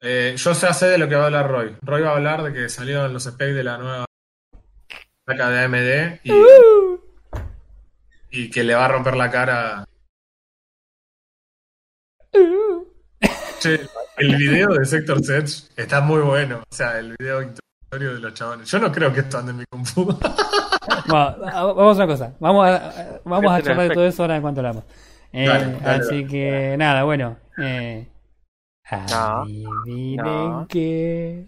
Eh, yo ya sé de lo que va a hablar Roy. Roy va a hablar de que salieron los specs de la nueva placa de AMD y, y que le va a romper la cara. Che, el video de Sector Sedge está muy bueno. O sea, el video introductorio de los chabones. Yo no creo que esto ande en mi compu. Bueno, vamos a una cosa. Vamos a, vamos a charlar de todo eso ahora en cuanto hablamos. Eh, Dale, dale, así que nada, bueno. Eh, No, adivinen no. qué.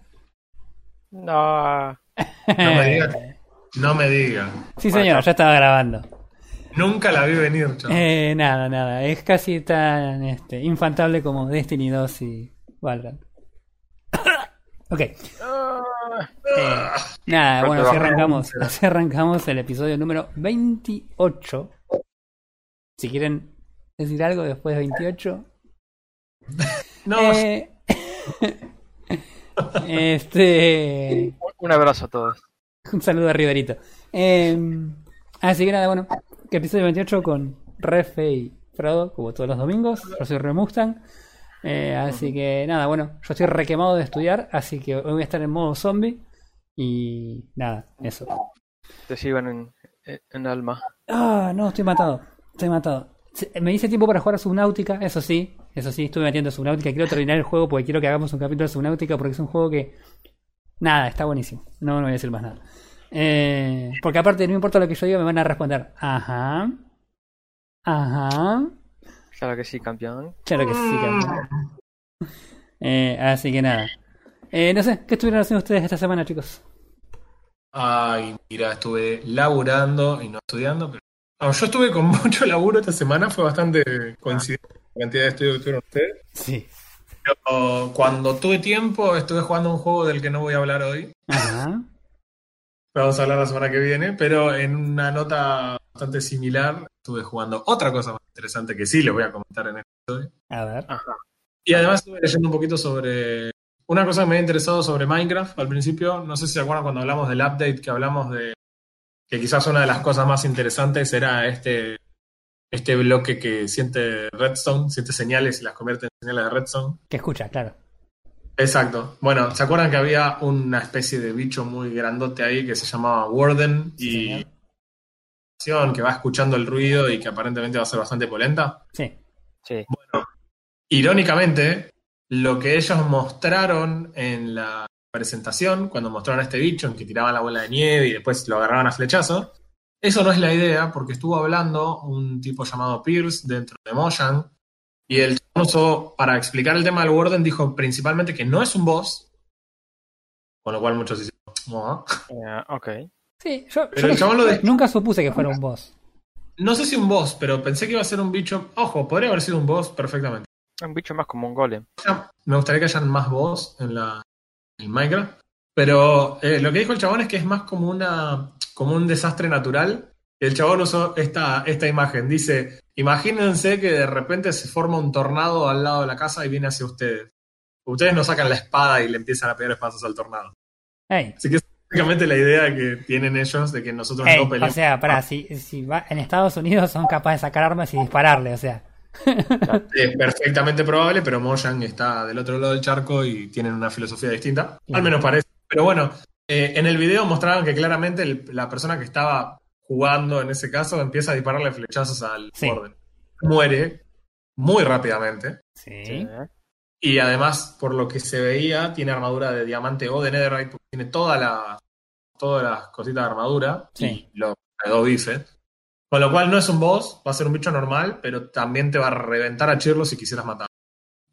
No. No me digas. No me diga. Sí, señor, ya estaba grabando. Nunca la vi venir, chaval. Eh, nada, nada. Es casi tan este, infantable como Destiny 2 y Valorant. ok. Eh, nada, Pero bueno, así arrancamos, así arrancamos el episodio número 28. Si quieren decir algo después de 28. No, Eh, este. Un abrazo a todos. Un saludo a Riverito. Eh, así que nada, bueno, que episodio 28 con Refe y Frodo, como todos los domingos. Yo soy Re Mustang. Eh, así que nada, bueno, yo estoy requemado de estudiar, así que hoy voy a estar en modo zombie. Y nada, eso. Te sigan en, en alma. Ah, no, estoy matado. Estoy matado. Me hice tiempo para jugar a Subnautica, eso sí. Eso sí, estuve metiendo Subnautica. Quiero terminar el juego porque quiero que hagamos un capítulo de Subnautica porque es un juego que. Nada, está buenísimo. No, no voy a decir más nada. Eh, porque aparte, no importa lo que yo diga, me van a responder. Ajá. Ajá. Claro que sí, campeón. Claro que sí, campeón. Eh, así que nada. Eh, no sé, ¿qué estuvieron haciendo ustedes esta semana, chicos? Ay, mira, estuve laburando y no estudiando, pero. No, yo estuve con mucho laburo esta semana, fue bastante coincidente la cantidad de estudios que tuvieron ustedes. Sí. Pero cuando tuve tiempo, estuve jugando un juego del que no voy a hablar hoy. Ajá. Vamos a hablar la semana que viene, pero en una nota bastante similar, estuve jugando otra cosa más interesante que sí les voy a comentar en este episodio. A ver. Ajá. Y además estuve leyendo un poquito sobre. Una cosa que me había interesado sobre Minecraft al principio. No sé si se acuerdan cuando hablamos del update que hablamos de. Que quizás una de las cosas más interesantes era este. Este bloque que siente Redstone, siente señales y las convierte en señales de Redstone. Que escucha, claro. Exacto. Bueno, ¿se acuerdan que había una especie de bicho muy grandote ahí que se llamaba Warden Sí, y señor. que va escuchando el ruido y que aparentemente va a ser bastante polenta? Sí. Sí. Irónicamente, lo que ellos mostraron en la presentación, cuando mostraron a este bicho en que tiraban la bola de nieve y después lo agarraban a flechazo, eso no es la idea, porque estuvo hablando un tipo llamado Pierce dentro de Mojang, y el usó, para explicar el tema del Warden, dijo principalmente que no es un boss, con lo cual muchos dicen, "Ah". Eh, ok. Sí, yo, Pero yo el chabón lo de- nunca supuse que fuera un boss. no sé si un boss, pero pensé que iba a ser un bicho, ojo, podría haber sido un boss perfectamente. Un bicho más como un golem. Me gustaría que hayan más boss en la en Minecraft. Pero eh, lo que dijo el chabón es que es más como una como un desastre natural. El chabón usó esta, esta imagen. Dice, imagínense que de repente se forma un tornado al lado de la casa y viene hacia ustedes. Ustedes no sacan la espada y le empiezan a pegar espadas al tornado. Así que es básicamente la idea que tienen ellos de que nosotros ey, no o peleemos. sea, para si, si va en Estados Unidos son capaces de sacar armas y dispararle, o sea. Es perfectamente probable, pero Mojang está del otro lado del charco y tienen una filosofía distinta. Al menos parece. Pero bueno, eh, en el video mostraban que claramente el- la persona que estaba jugando en ese caso empieza a dispararle flechazos al Sí. Muere muy rápidamente. Sí. Y además, por lo que se veía, tiene armadura de diamante o de netherite, porque tiene toda la, todas las cositas de armadura Sí. y lo dos bifes. Con lo cual no es un boss, va a ser un bicho normal, pero también te va a reventar a Chirlo si quisieras matar.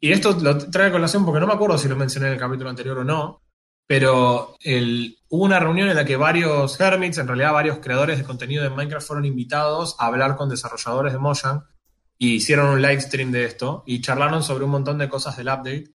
Y esto lo trae a colación porque no me acuerdo si lo mencioné en el capítulo anterior o no, pero el- hubo una reunión en la que varios hermits, en realidad varios creadores de contenido de Minecraft, fueron invitados a hablar con desarrolladores de Mojang y hicieron un live stream de esto y charlaron sobre un montón de cosas del update.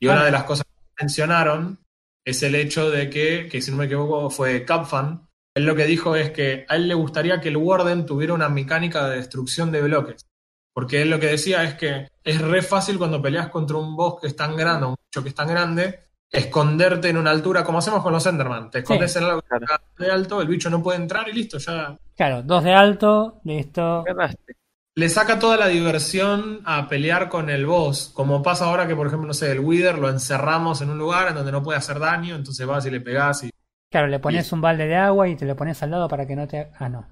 Y una Ah. de las cosas que mencionaron es el hecho de que, que si no me equivoco, fue Capfan. Él lo que dijo es que a él le gustaría que el Warden tuviera una mecánica de destrucción de bloques. Porque él lo que decía es que es re fácil cuando peleas contra un boss que es tan grande, un bicho que es tan grande, esconderte en una altura, como hacemos con los Enderman. Te escondes Sí, en algo claro. de alto, el bicho no puede entrar y listo, ya Claro, dos de alto, listo. Ganaste. le saca toda la diversión a pelear con el boss. Como pasa ahora que, por ejemplo, no sé, el Wither lo encerramos en un lugar en donde no puede hacer daño, entonces vas y le pegás y. Claro, le pones un balde de agua y te lo pones al lado para que no te. Ah, no.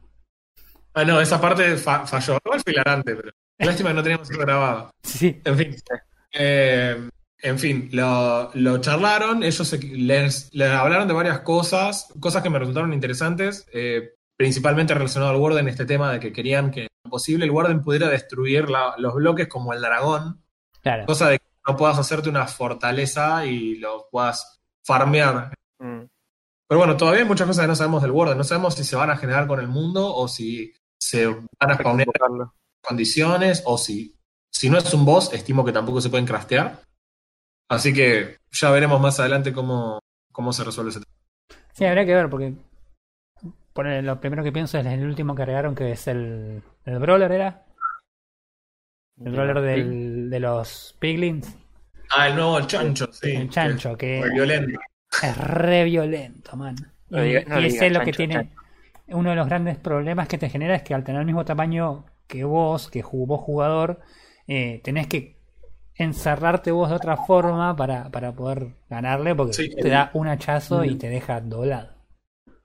Ah, no, esa parte fa- falló. Igual fue hilarante, pero. Lástima que no teníamos eso grabado. Sí. En fin. Eh, en fin, lo, lo charlaron, ellos se- les, les hablaron de varias cosas, cosas que me resultaron interesantes, eh, principalmente relacionado al Warden, este tema de que querían que lo posible el Warden pudiera destruir la- los bloques como el dragón, Claro. cosa de que no puedas hacerte una fortaleza y lo puedas farmear. Mm. Pero bueno, todavía hay muchas cosas que no sabemos del Warden, no sabemos si se van a generar con el mundo o si se van a spawnear condiciones o si, si no es un boss, estimo que tampoco se pueden craftear. Así que ya veremos más adelante cómo, cómo se resuelve ese tema. Sí, habría que ver, porque. Por el- lo primero que pienso es el último que agregaron, que es el. El Brawler, ¿era? El Brawler del, de los Piglins. Ah, el nuevo chancho, sí. El chancho, que que fue violento. es re violento, man. Y, No diga- no y diga ese es lo que chancho, tiene. chancho. Uno de los grandes problemas que te genera es que al tener el mismo tamaño que vos, que vos jugador, eh, tenés que encerrarte vos de otra forma para, para poder ganarle, porque Sí. te da un hachazo y te deja doblado.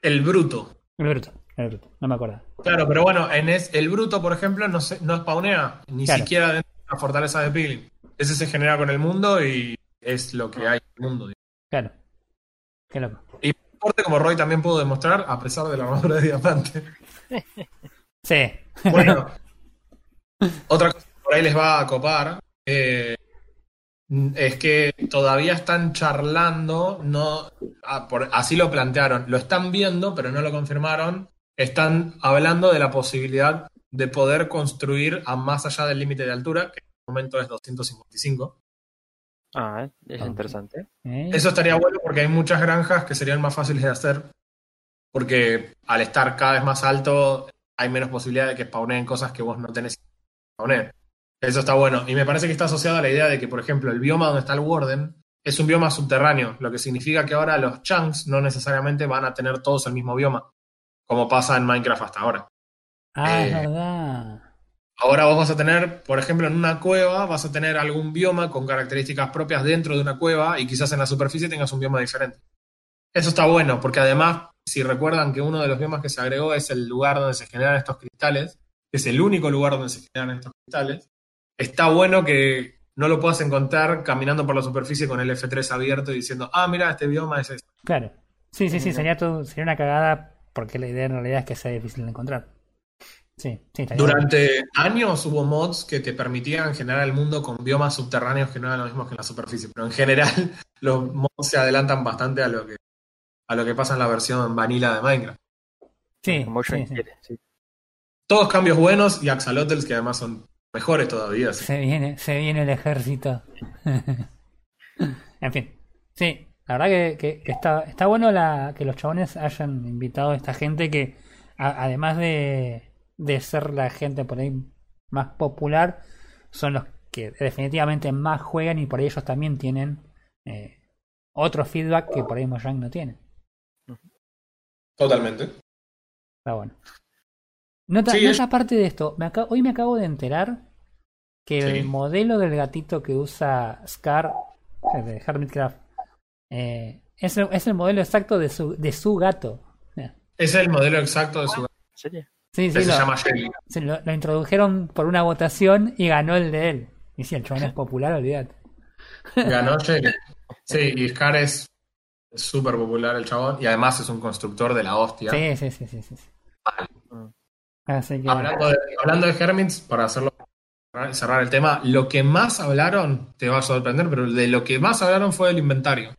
El bruto. El bruto, el bruto, no me acuerdo. Claro, pero bueno, en es, el bruto, por ejemplo, no, se, no spawnea ni Claro. siquiera dentro de la fortaleza de Piglin. Ese se genera con el mundo y es lo que hay en el mundo. Claro. Qué loco. Y por suerte, como Roy también pudo demostrar, a pesar de la armadura de diamante. Sí. Bueno, otra cosa que por ahí les va a copar eh, es que todavía están charlando, no, ah, por- así lo plantearon, lo están viendo, pero no lo confirmaron. Están hablando de la posibilidad de poder construir a más allá del límite de altura, que en este momento es 255. Ah, es Ah. interesante. ¿Eh? Eso estaría bueno porque hay muchas granjas que serían más fáciles de hacer, porque al estar cada vez más alto hay menos posibilidad de que spawneen cosas que vos no tenés que spawnear. Eso está bueno. Y me parece que está asociado a la idea de que, por ejemplo, el bioma donde está el Warden es un bioma subterráneo, lo que significa que ahora los chunks no necesariamente van a tener todos el mismo bioma, como pasa en Minecraft hasta ahora. Ah, es eh, verdad. Ahora vos vas a tener, por ejemplo, en una cueva, vas a tener algún bioma con características propias dentro de una cueva y quizás en la superficie tengas un bioma diferente. Eso está bueno, porque además, si recuerdan que uno de los biomas que se agregó es el lugar donde se generan estos cristales, que es el único lugar donde se generan estos cristales, está bueno que no lo puedas encontrar caminando por la superficie con el F3 abierto y diciendo, ah, mira, este bioma es este. Claro. Sí, sí, sí, sería, todo, sería una cagada porque la idea en realidad es que sea difícil de encontrar. Sí, sí. Durante años hubo mods que te permitían generar el mundo con biomas subterráneos que no eran los mismos que en la superficie, pero en general los mods se adelantan bastante a lo que a lo que pasa en la versión vanilla de Minecraft. Sí, Como yo sí, sí. quiere, sí. Todos cambios buenos y axolotls que además son mejores todavía. sí. Se viene, se viene el ejército. en fin. Sí, la verdad que, que- que está, está bueno la, que los chabones hayan invitado a esta gente que, a- además de, de ser la gente por ahí más popular, son los que definitivamente más juegan y por ahí ellos también tienen eh, otro feedback que por ahí Mojang no tiene. Totalmente. Está bueno. Nota, Sí, nota es- aparte de esto, me hoy me acabo de enterar que Sí. el modelo del gatito que usa Scar eh, de Hermitcraft eh, es, el, es el modelo exacto de su, de su gato. Es el modelo exacto de su ¿En serio? Sí, que sí, se lo, llama Shelly. se lo, lo introdujeron por una votación y ganó el de él. Y si el chabón es popular, olvídate. Ganó Shelly. Sí, y Scar es súper popular el chabón y además es un constructor de la hostia. Sí, sí, sí, sí, sí. sí. Así que, Hablando de, hablando de Hermits, para hacerlo cerrar el tema, lo que más hablaron, te va a sorprender, pero de lo que más hablaron fue del inventario.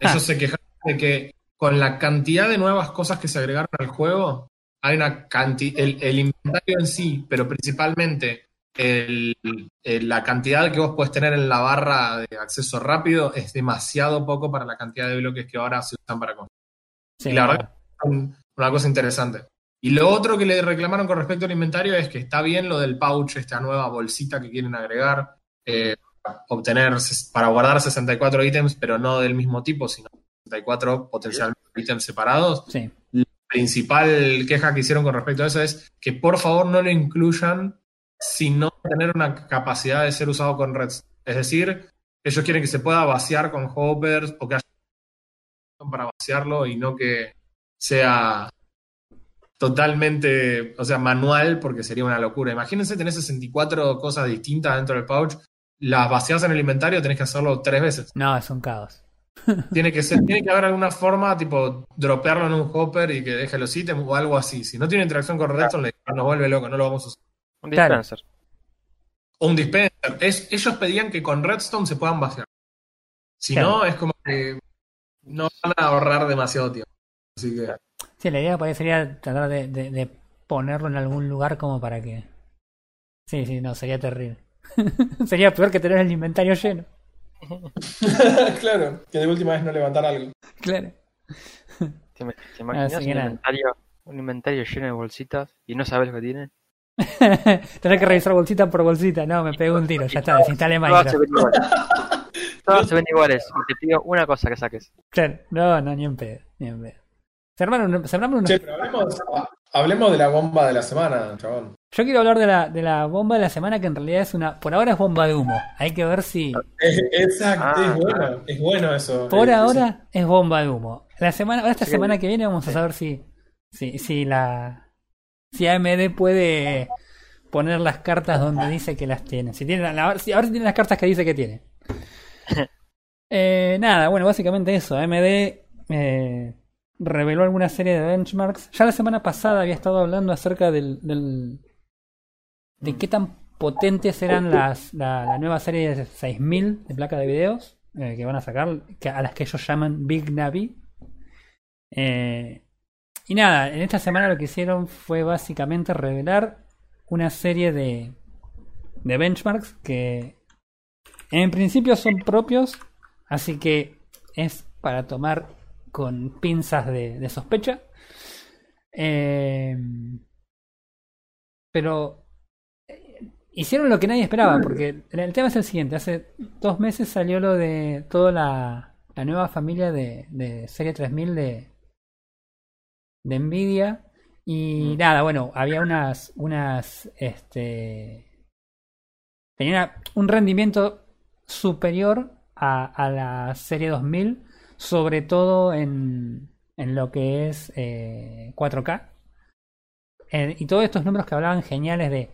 Ellos Ah. se quejaron de que con la cantidad de nuevas cosas que se agregaron al juego, hay una cantidad, el, el inventario en sí, pero principalmente el- el- la cantidad que vos puedes tener en la barra de acceso rápido es demasiado poco para la cantidad de bloques que ahora se usan para construir sí, y la verdad un- una cosa interesante. Y lo otro que le reclamaron con respecto al inventario es que está bien lo del pouch, esta nueva bolsita que quieren agregar, eh, para obtener, para guardar 64 ítems, pero no del mismo tipo, sino 64 potencialmente ítems separados. sí. La principal queja que hicieron con respecto a eso es que por favor no lo incluyan sino tener una capacidad de ser usado con Redstone. Es decir, ellos quieren que se pueda vaciar con hoppers o que haya para vaciarlo y no que sea totalmente, o sea, manual, porque sería una locura. Imagínense tener 64 cosas distintas dentro del pouch, las vacias en el inventario, tenés que hacerlo tres veces. No, es un caos. Tiene que ser, tiene que haber alguna forma, tipo, dropearlo en un hopper y que deje los ítems o algo así. Si no tiene interacción con Redstone, le- nos vuelve loco, no lo vamos a usar. Un dispenser. O un dispenser. Es, ellos pedían que con Redstone se puedan vaciar. Si Claro. no, es como que no van a ahorrar demasiado tiempo. Así que. Sí, la idea por ahí sería tratar de, de- de ponerlo en algún lugar como para que. Sí, sí, no, sería terrible. sería peor que tener el inventario lleno. claro, que de última vez no levantar algo. Claro. ¿Te, imaginas un inventario, un inventario lleno de bolsitas y no sabes lo que tiene? Tener que revisar bolsita por bolsita. No, me pego un tiro, ya está, se Minecraft. ven iguales. Todas se ven iguales. Y te pido una cosa que saques. Claro, no, no, ni en pedo, ni en pedo. Se armaron, se armaron unos- Che, pero hablemos, hablemos de la bomba de la semana, chabón. Yo quiero hablar de la, de la bomba de la semana que en realidad es una. Por ahora es bomba de humo. Hay que ver si. exacto, Ah, es bueno, es bueno eso. Por Eh, ahora es bomba de humo. La semana, ahora esta Sí. semana que viene vamos a saber si, si, si la, si AMD puede poner las cartas donde dice que las tiene. Si tiene, si- ahora si tiene las cartas que dice que tiene. Eh, nada, bueno, básicamente eso. AMD eh, reveló alguna serie de benchmarks. Ya la semana pasada había estado hablando acerca del, de qué tan potentes eran las, la, la nueva serie de 6000 de placa de videos eh, que van a sacar, a las que ellos llaman Big Navi. Eh, y nada, en esta semana lo que hicieron fue básicamente revelar una serie de, de benchmarks que en principio son propios, así que es para tomar con pinzas de, de sospecha. Eh, pero eh, hicieron lo que nadie esperaba, porque el tema es el siguiente, hace dos meses salió lo de toda la, la nueva familia de, de serie 3000 de, de Nvidia. Y Mm. nada, bueno, había unas, unas, este, tenía un rendimiento superior a, a la serie 2000, sobre todo en, en lo que es eh, 4K. Eh, y todos estos números que hablaban geniales de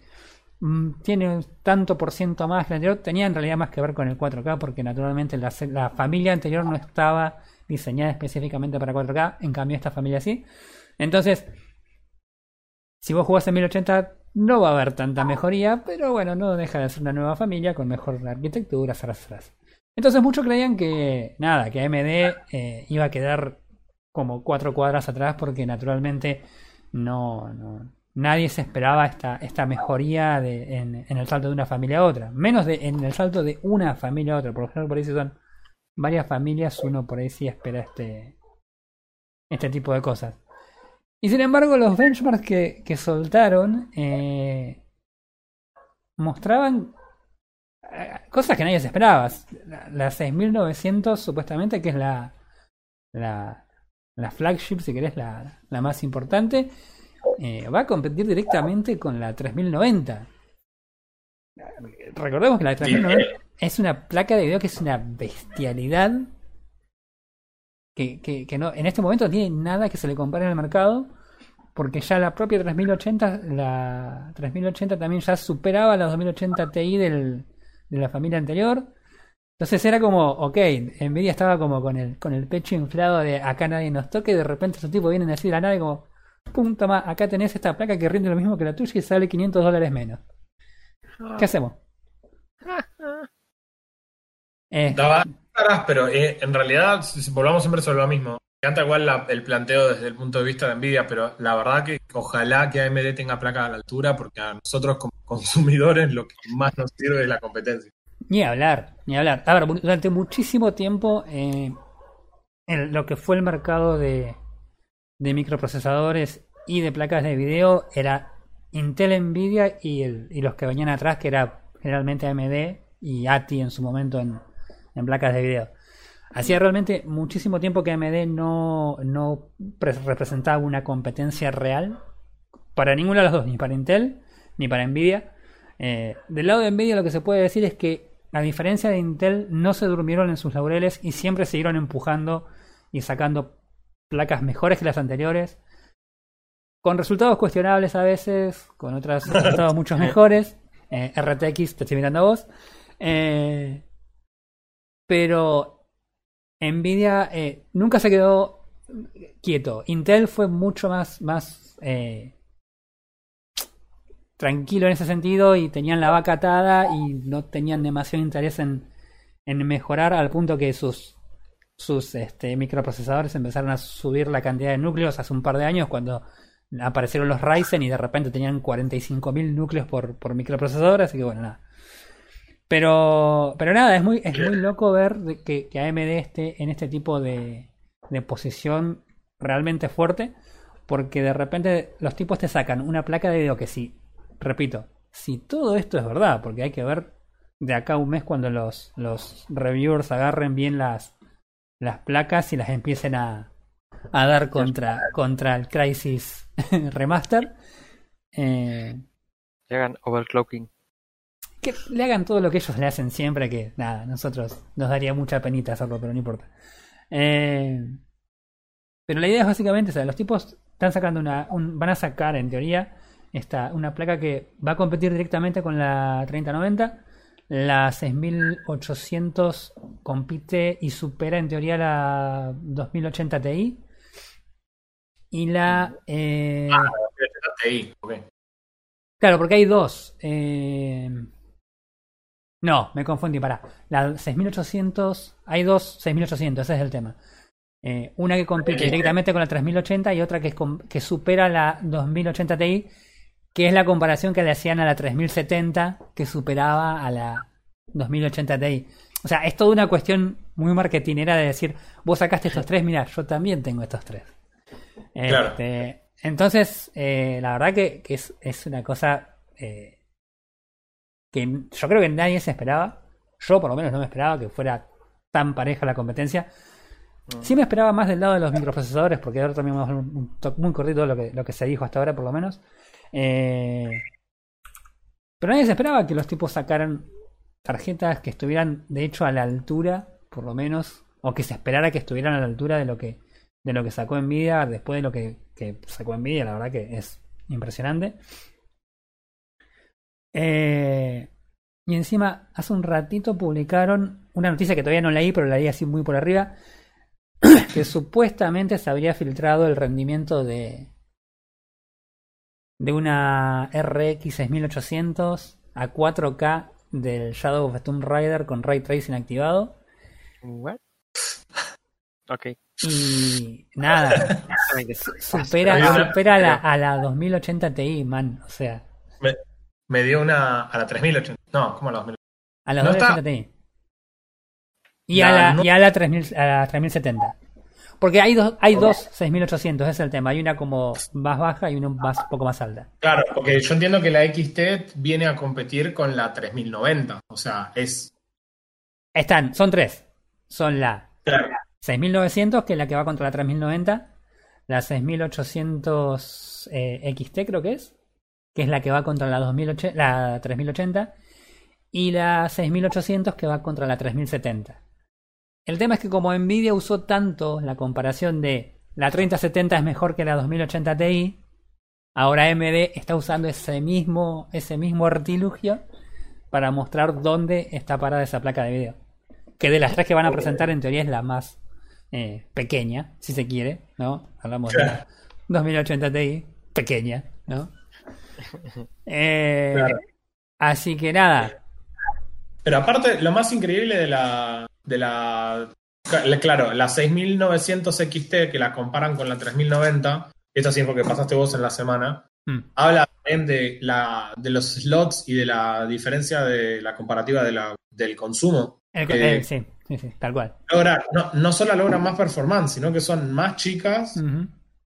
mm, tiene un tanto por ciento más que el anterior, tenía en realidad más que ver con el 4K, porque naturalmente la, la familia anterior no estaba diseñada específicamente para 4K, en cambio esta familia sí. Entonces, si vos jugás en 1080 no va a haber tanta mejoría, pero bueno, no deja de ser una nueva familia con mejor arquitectura, zas. Entonces muchos creían que nada, que AMD eh, iba a quedar como cuatro cuadras atrás porque naturalmente no, no nadie se esperaba esta, esta mejoría en, el salto de una familia a otra, menos en el salto de una familia a otra, por lo general por ahí si son varias familias, uno por ahí sí espera este, este tipo de cosas. Y sin embargo, los benchmarks que, que soltaron eh, mostraban cosas que nadie se esperaba. La, la 6900, supuestamente, que es la, la, la flagship, si querés, la, la más importante, eh, va a competir directamente con la 3090. Recordemos que la 3090 es una placa de video que es una bestialidad. Que, que, que no, en este momento no tiene nada que se le compare en el mercado. Porque ya la propia 3080, la 3080 también ya superaba la 2080 Ti del, de la familia anterior. Entonces era como, ok, Nvidia estaba como con el, con el pecho inflado de acá nadie nos toque. Y de repente esos tipos vienen así de la nave como, pum, toma, acá tenés esta placa que rinde lo mismo que la tuya y sale 500 dólares menos. ¿Qué hacemos? Eh, Estaba caras, pero eh, en realidad, si volvamos siempre sobre lo mismo. Me encanta igual la- el planteo desde el punto de vista de Nvidia, pero la verdad que ojalá que AMD tenga placa a la altura, porque a nosotros como consumidores lo que más nos sirve es la competencia. Ni hablar, ni hablar. A ver, durante muchísimo tiempo, eh, en lo que fue el mercado de, de microprocesadores y de placas de video era Intel, Nvidia y, los que venían atrás, que era generalmente AMD y ATI en su momento en, en placas de video. Hacía realmente muchísimo tiempo que AMD no, no pre- representaba una competencia real para ninguna de las dos, ni para Intel ni para Nvidia. Eh, del lado de Nvidia lo que se puede decir es que, a diferencia de Intel, no se durmieron en sus laureles y siempre siguieron empujando y sacando placas mejores que las anteriores. Con resultados cuestionables a veces, con otros resultados mucho mejores. Eh, RTX, te estoy mirando a vos. Eh, pero Nvidia eh, nunca se quedó quieto. Intel fue mucho más, más eh, tranquilo en ese sentido y tenían la vaca atada y no tenían demasiado interés en, en mejorar al punto que sus sus este, microprocesadores empezaron a subir la cantidad de núcleos hace un par de años cuando aparecieron los Ryzen y de repente tenían 45.000 núcleos por, por microprocesador, así que bueno, nada. Pero, pero nada, es muy, es muy loco ver de que, que AMD esté en este tipo de, de posición realmente fuerte, porque de repente los tipos te sacan una placa de video que sí, repito, si todo esto es verdad, porque hay que ver de acá a un mes cuando los, los reviewers agarren bien las, las placas y las empiecen a, a dar contra, contra el Crisis Remaster. Eh, Que hagan overclocking. Que le hagan todo lo que ellos le hacen siempre, que nada, nosotros nos daría mucha penita hacerlo, pero no importa. Eh, pero la idea es básicamente, o sea, los tipos están sacando una, un- van a sacar en teoría esta, una placa que va a competir directamente con la 3090. La 6800 compite y supera en teoría la 2080 Ti. Y la... eh, TI, ok. Claro, porque hay dos. eh, No, me confundí, pará. La 6800, hay dos 6800, ese es el tema. Eh, una que compite Ok. directamente con la 3080 y otra que, es que supera la 2080 Ti, que es la comparación que le hacían a la 3070, que superaba a la 2080 Ti. O sea, es toda una cuestión muy marketinera de decir, vos sacaste estos tres, mira, yo también tengo estos tres. Claro. Este, entonces, eh, la verdad que, que es, es una cosa eh, que yo creo que nadie se esperaba. Yo por lo menos no me esperaba que fuera tan pareja la competencia. Sí me esperaba más del lado de los microprocesadores, porque ahora también vamos a ver un, un toque muy cortito de lo que, lo que se dijo hasta ahora, por lo menos. Eh, pero nadie se esperaba que los tipos sacaran tarjetas que estuvieran, de hecho, a la altura, por lo menos, o que se esperara que estuvieran a la altura de lo que de lo que sacó Nvidia después de lo que, que sacó Nvidia, la verdad que es impresionante. Eh, y encima, hace un ratito publicaron una noticia que todavía no leí, pero la leí así muy por arriba, que supuestamente se habría filtrado el rendimiento de de una RX 6800 a 4K del Shadow of the Tomb Raider con Ray Tracing activado. What? Ok. Y nada, supera, supera a la, a la 2080 Ti, man. O sea, Me, me dio una a la 3080. No, ¿cómo a la 2080? a la No está- 2080 Ti. Y a la, no- y a la 3000, a la 3070. Porque hay dos, hay dos 6800, ese es el tema. Hay una como más baja y una más, poco más alta. Claro, porque yo entiendo que la XT viene a competir con la 3090. O sea, es. Están, son tres. Son la Claro. 6900, que es la que va contra la 3090. La 6800 eh, XT, creo que es. Que es la que va contra la, 2080, la 3080. Y la 6800, que va contra la 3070. El tema es que como Nvidia usó tanto la comparación de la 3070 es mejor que la 2080 Ti, ahora AMD está usando ese mismo, ese mismo artilugio para mostrar dónde está parada esa placa de video. Que de las tres que van a presentar en teoría es la más eh, pequeña, si se quiere, ¿no? Hablamos de la 2080 Ti, pequeña, ¿no? Eh, Claro. Así que nada, Pero aparte, lo más increíble de la. De la la- claro, la 6900 XT que la comparan con la 3090, esto sí porque pasaste vos en la semana, mm, habla también de, la, de los slots y de la diferencia de la comparativa de la, del consumo. el- que eh, sí, sí, sí, tal cual. logra- no, no solo logran más performance, sino que son más chicas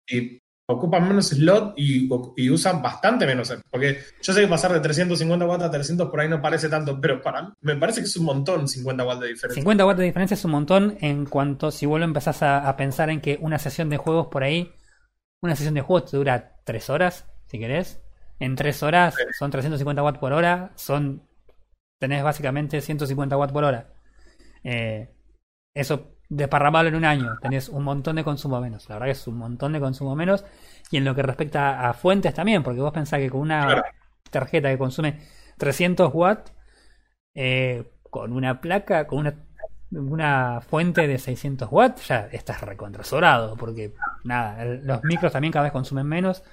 y ocupan menos slot y, y usan bastante menos. Porque yo sé que pasar de 350 watts a 300 por ahí no parece tanto, pero para me parece que es un montón 50 watts de diferencia. 50 watts de diferencia es un montón en cuanto si vos lo empezás a, a pensar en que una sesión de juegos por ahí, una sesión de juegos te dura 3 horas, si querés. en 3 horas son 350 watts por hora, son tenés básicamente 150 watts por hora. Eh, eso desparramado en un año, tenés un montón de consumo menos. La verdad que es un montón de consumo menos. Y en lo que respecta a fuentes también, porque vos pensás que con una tarjeta que consume 300 watts, eh, con una placa, con una, una fuente de 600 watts, ya estás recontrasobrado, porque nada, los micros también cada vez consumen menos.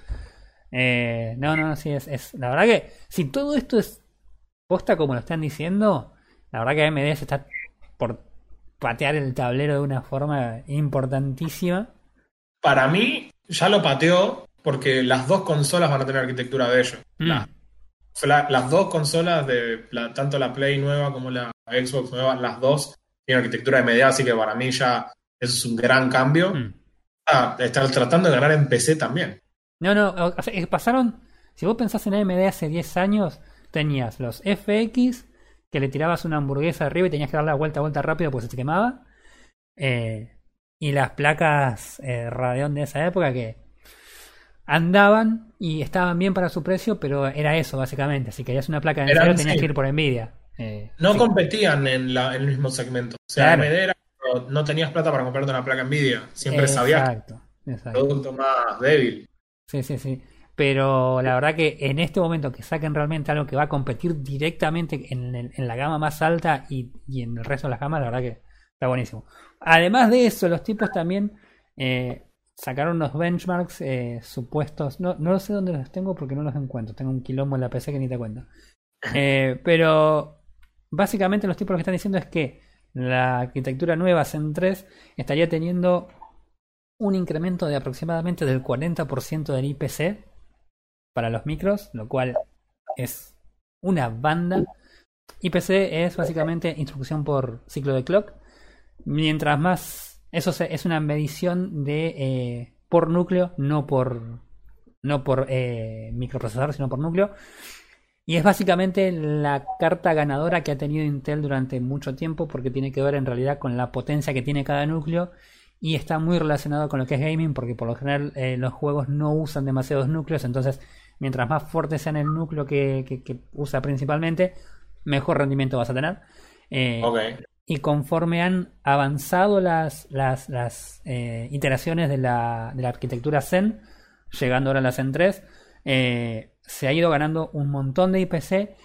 Eh, no, no, sí, es, es. La verdad que si todo esto es posta como lo están diciendo, la verdad que AMD se está por patear el tablero de una forma importantísima. Para mí, ya lo pateó porque las dos consolas van a tener arquitectura de ellos. Mm. Las, la- las dos consolas, de la- tanto la Play nueva como la Xbox nueva, las dos tienen arquitectura de AMD, así que para mí ya eso es un gran cambio. Mm. Ah, están tratando de ganar en PC también. No, no, o- sea, pasaron. Si vos pensás en AMD hace 10 años, tenías los FX, que le tirabas una hamburguesa arriba y tenías que darle la vuelta, vuelta rápido porque se te quemaba. Eh, y las placas eh, Radeon de esa época que andaban y estaban bien para su precio, pero era eso básicamente. Si querías una placa de Eran, tenías sí. que ir por Nvidia. Eh, No sí. competían en, la- en el mismo segmento. O sea, Claro. AMD era, no tenías plata para comprarte una placa Nvidia. Siempre sabías Exacto, era exacto. producto más débil. Sí, sí, sí. Pero la verdad que en este momento que saquen realmente algo que va a competir directamente en, la gama más alta y, y en el resto de las gamas, la verdad que está buenísimo. Además de eso, los tipos también eh, sacaron unos benchmarks eh, supuestos. No, no sé dónde los tengo porque no los encuentro. Tengo un quilombo en la PC que ni te cuento. Eh, pero básicamente los tipos lo que están diciendo es que la arquitectura nueva Zen 3 estaría teniendo un incremento de aproximadamente del 40% del IPC para los micros, lo cual es una banda. IPC es básicamente instrucción por ciclo de clock. Mientras más, eso es una medición de eh, por núcleo, no por no por eh, microprocesador, sino por núcleo. Y es básicamente la carta ganadora que ha tenido Intel durante mucho tiempo porque tiene que ver en realidad con la potencia que tiene cada núcleo y está muy relacionado con lo que es gaming porque por lo general eh, los juegos no usan demasiados núcleos, entonces mientras más fuerte sea en el núcleo que, que- que usa principalmente, mejor rendimiento vas a tener. Eh, y conforme han avanzado las, las, las eh, iteraciones de la, de la arquitectura Zen, llegando ahora a la Zen 3, eh, se ha ido ganando un montón de IPC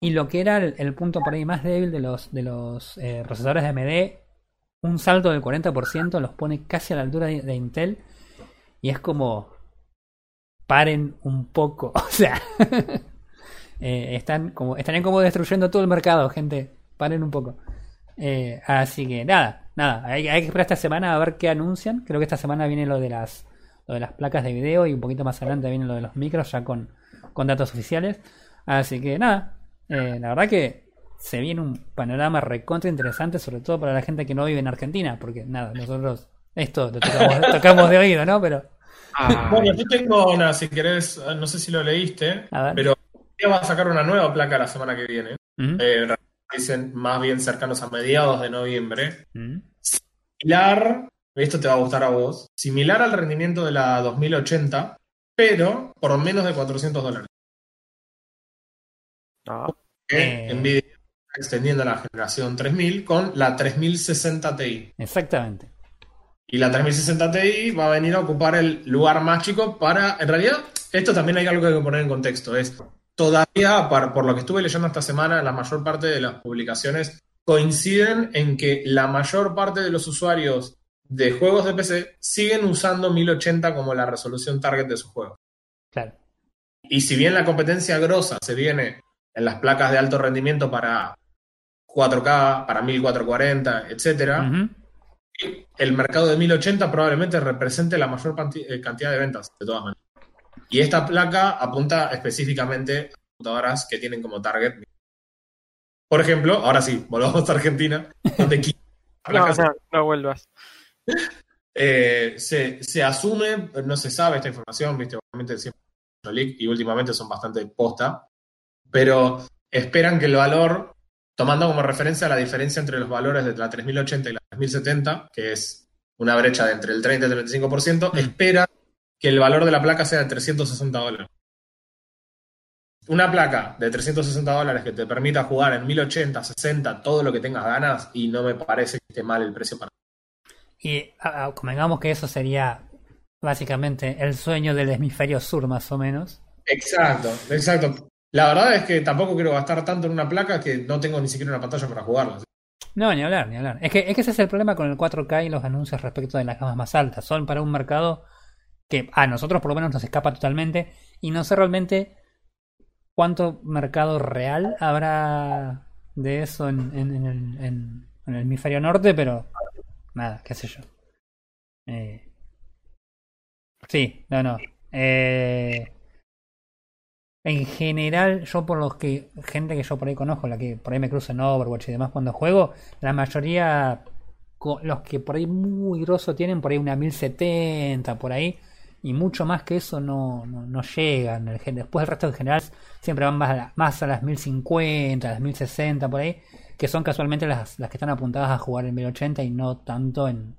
y lo que era el, el punto por ahí más débil de los, de los procesadores de AMD, un salto del 40% los pone casi a la altura de, de Intel y es como paren un poco, o sea, eh, están como estarían como destruyendo todo el mercado, gente, paren un poco. Eh, así que nada, nada, hay, que esperar esta semana a ver qué anuncian. Creo que esta semana viene lo de las lo de las placas de video y un poquito más adelante viene lo de los micros ya con, con datos oficiales. Así que nada, eh, la verdad que se viene un panorama recontra interesante, sobre todo para la gente que no vive en Argentina, porque nada, nosotros esto lo tocamos, tocamos de oído, ¿no? Pero Bueno, yo tengo una, si querés, no sé si lo leíste, A ver. pero ya va a sacar una nueva placa la semana que viene. ¿Mm? Eh, dicen más bien cercanos a mediados de noviembre. ¿Mm? Similar, esto te va a gustar a vos, similar al rendimiento de la 2080, pero por menos de 400 dólares. Que Eh. Nvidia está extendiendo la generación 3000 con la 3060 Ti. Exactamente. Y la 3060 Ti va a venir a ocupar el lugar más chico para. En realidad, esto también hay algo que hay que poner en contexto. Es todavía, por lo que estuve leyendo esta semana, la mayor parte de las publicaciones coinciden en que la mayor parte de los usuarios de juegos de PC siguen usando 1080 como la resolución target de sus juegos. Claro. Y si bien la competencia grosa se viene en las placas de alto rendimiento para 4K, para 1440, etcétera, Ujú. El mercado de 1080 probablemente represente la mayor eh, cantidad de ventas, de todas maneras. Y esta placa apunta específicamente a computadoras que tienen como target. Por ejemplo, ahora sí, volvamos a Argentina, donde No, no, no vuelvas. eh, se, se asume, no se sabe esta información, viste, obviamente siempre y últimamente son bastante posta, pero esperan que el valor, tomando como referencia la diferencia entre los valores de la 3080 y la 3070, que es una brecha de entre el 30 y el 35%, Mm. espera que el valor de la placa sea de 360 dólares. una placa de 360 dólares que te permita jugar en 1080, 60, todo lo que tengas ganas, y no me parece que esté mal el precio para. Y ah, convengamos que eso sería básicamente el sueño del hemisferio sur, más o menos. Exacto, exacto. La verdad es que tampoco quiero gastar tanto en una placa que no tengo ni siquiera una pantalla para jugarla. No, ni hablar, ni hablar. Es que, es que ese es el problema con el 4K y los anuncios respecto de las gamas más altas. Son para un mercado que a nosotros por lo menos nos escapa totalmente y no sé realmente cuánto mercado real habrá de eso en, el, en el hemisferio norte, pero nada, qué sé yo. Eh, sí, no, no. Eh, en general, yo por los que, gente que yo por ahí conozco, la que por ahí me cruzo en Overwatch y demás cuando juego, la mayoría, los que por ahí muy grosso tienen por ahí una 1070, por ahí, y mucho más que eso no, no, no llegan. Después el resto en general siempre van más a, la- más a las 1050, a las 1060, por ahí, que son casualmente las, las que están apuntadas a jugar en 1080 y no tanto en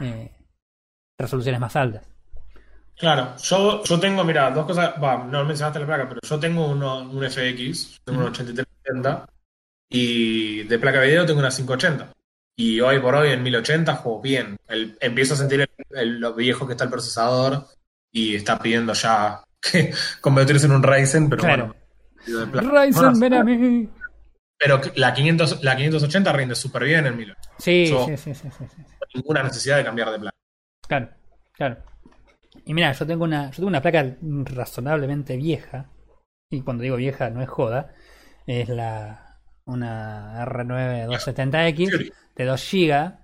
eh, resoluciones más altas. Claro, yo, yo tengo, mira, dos cosas, va, no mencionaste la placa, pero yo tengo uno, un FX, tengo un 8370 y de placa de video tengo una 580. Y hoy por hoy en 1080 juego bien. El- empiezo a sentir el- el- lo viejo que está el procesador y está pidiendo ya que convertirse en un Ryzen, pero Claro. bueno. Ryzen, ven a mí. pero la, 500, la 580 rinde súper bien en 1080. Sí, sí, sí, sí, sí, sí. Ninguna necesidad de cambiar de placa. Claro, claro. Y mira, yo tengo una, yo tengo una placa razonablemente vieja. Y cuando digo vieja no es joda. Es la una R9 270X de 2 GB.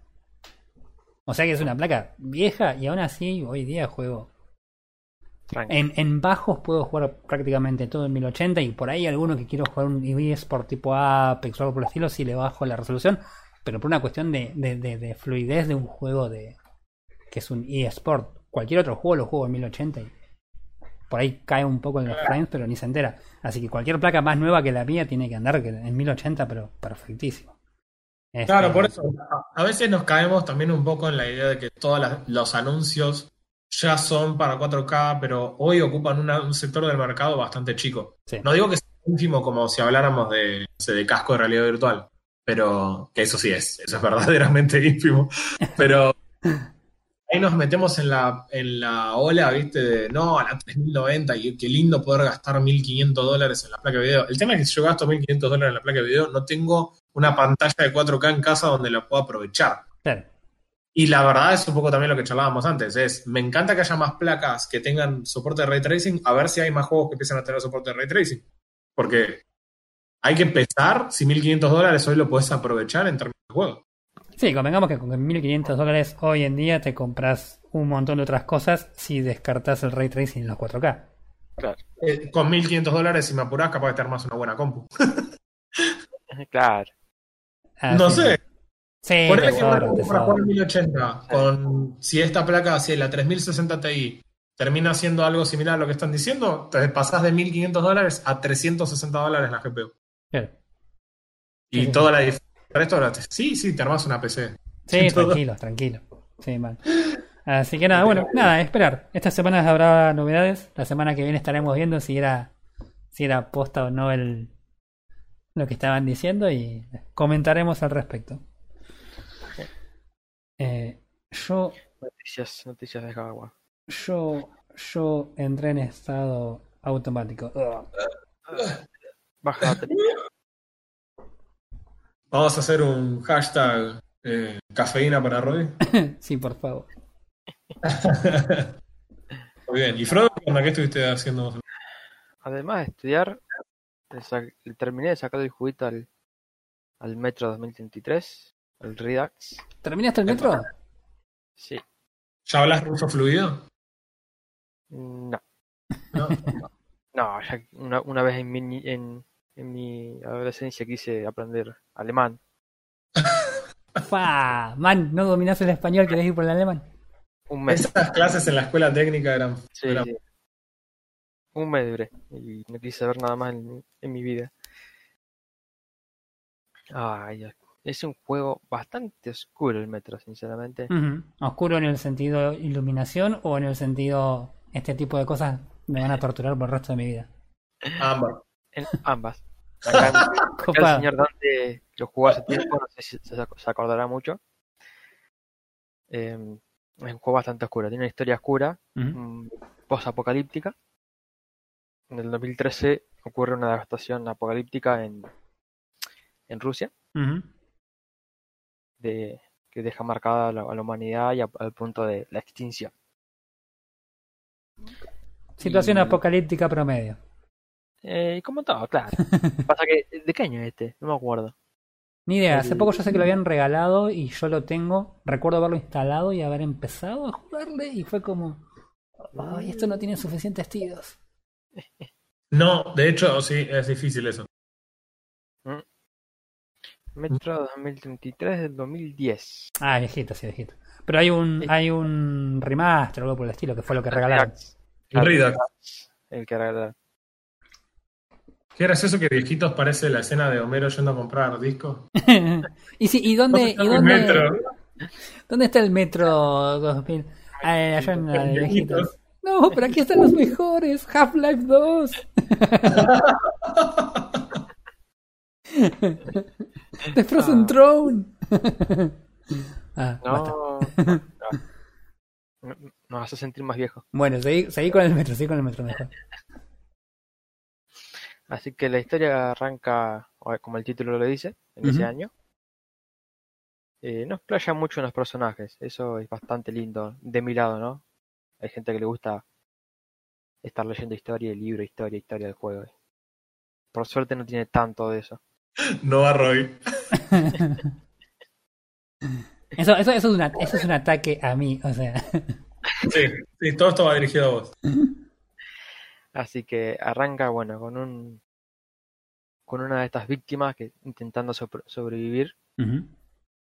O sea que es una placa vieja y aún así hoy día juego. En, en bajos puedo jugar prácticamente todo en 1080 y por ahí alguno que quiero jugar un eSport tipo Apex o algo por el estilo si le bajo la resolución. Pero por una cuestión de, de, de- de fluidez de un juego de que es un eSport. Cualquier otro juego lo juego en 1080 y por ahí cae un poco en los frames, pero ni se entera. Así que cualquier placa más nueva que la mía tiene que andar en 1080, pero perfectísimo. Este, Claro, por eso a, veces nos caemos también un poco en la idea de que todos los anuncios ya son para 4K, pero hoy ocupan una- un sector del mercado bastante chico. Sí. No digo que sea ínfimo como si habláramos de, de casco de realidad virtual, pero que eso sí es, eso es verdaderamente ínfimo. Pero ahí nos metemos en la, en la ola, ¿viste? De no, a la 3090 y qué lindo poder gastar 1500 dólares en la placa de video. El tema es que si yo gasto 1500 dólares en la placa de video, no tengo una pantalla de 4K en casa donde la pueda aprovechar. Claro. Y la verdad es un poco también lo que charlábamos antes, es, me encanta que haya más placas que tengan soporte de ray tracing, a ver si hay más juegos que empiezan a tener soporte de ray tracing. Porque hay que pensar si 1500 dólares hoy lo puedes aprovechar en términos de juego. Sí, convengamos que con 1500 dólares hoy en día te compras un montón de otras cosas si descartas el ray tracing en los 4K. Claro. Eh, con 1500 dólares, si me apurás, capaz de tener más una buena compu. Claro. No sé, Sí, Por una compu te para jugar sobra. en 1080, con, si esta placa, si la 3060 Ti termina siendo algo similar a lo que están diciendo, te pasás de 1500 dólares a 360 dólares la GPU. Claro. Y Sí, sí. toda la diferencia. De la- Sí, sí, te armás una PC. Sí, Todo. tranquilo, tranquilo. Sí, mal. Así que nada, bueno, nada, esperar. Estas semanas habrá novedades. La semana que viene estaremos viendo si era si era posta o no el lo que estaban diciendo y comentaremos al respecto. Eh, yo Noticias, noticias de Hardware. yo yo entré en estado automático. Baja batería. Vamos a hacer un hashtag eh, cafeína para Roy. sí, por favor. Muy bien. ¿Y Frodo, qué estuviste haciendo vos? Además de estudiar, le, terminé de sacar el juguito al, al Metro 2033, el Redux. ¿Terminaste el metro? Sí. ¿Ya hablas ruso fluido? No. No. No, ya una, una vez en en, en mi adolescencia quise aprender alemán. Fa, man, no dominás el español, querés ir por el alemán. Un mes. Esas clases en la escuela técnica eran. Sí, eran- sí. Un mes duré y no quise saber nada más en, en mi vida. Ay, es un juego bastante oscuro el metro, sinceramente. ¿Oscuro en el sentido iluminación o en el sentido este tipo de cosas me van a torturar por el resto de mi vida? ambas. En ambas. Acá, el señor Dante lo jugó hace tiempo, no sé si se, acordará mucho. Eh, es un juego bastante oscuro, tiene una historia oscura, mm, post-apocalíptica. En el 2013 ocurre una devastación apocalíptica en, en Rusia, de, que deja marcada a la, a la humanidad y a- al punto de la extinción. Situación Y- apocalíptica promedio. Eh, como todo, claro. Pasa que, ¿de qué año es este? No me acuerdo. Ni idea, hace poco yo sé que lo habían regalado y yo lo tengo. Recuerdo haberlo instalado y haber empezado a jugarle y fue como. Ay, esto no tiene suficientes tiros. No, de hecho, sí, es difícil eso. Metro 2033 del 2010. Ah, viejito, sí, viejito. Pero hay un, hay un remaster o algo por el estilo que fue lo que regalaron. El Redux. El que regalaron. Qué gracioso que viejitos parece la escena de Homero yendo a comprar discos. y sí, ¿y dónde, está y el metro? dónde está el metro 2000? Ah, allá en la de El viejito. viejitos. No, pero aquí están los mejores. Half-Life 2. The Frozen Ah. Throne. ah, basta. No, no. No, Nos hace sentir más viejo. Bueno, seguí, seguí con el metro, seguí con el metro mejor. Así que la historia arranca, como el título lo dice, en ese año. Eh, no explaya mucho en los personajes. Eso es bastante lindo. De mi lado, ¿no? Hay gente que le gusta estar leyendo historia, libro, historia, historia del juego. Por suerte no tiene tanto de eso. No a Roy. Eso, eso, eso, es una- eso es un ataque a mí, o sea. Sí, sí, todo esto va dirigido a vos. Así que arranca, bueno, con un con una de estas víctimas que intentando sobre- sobrevivir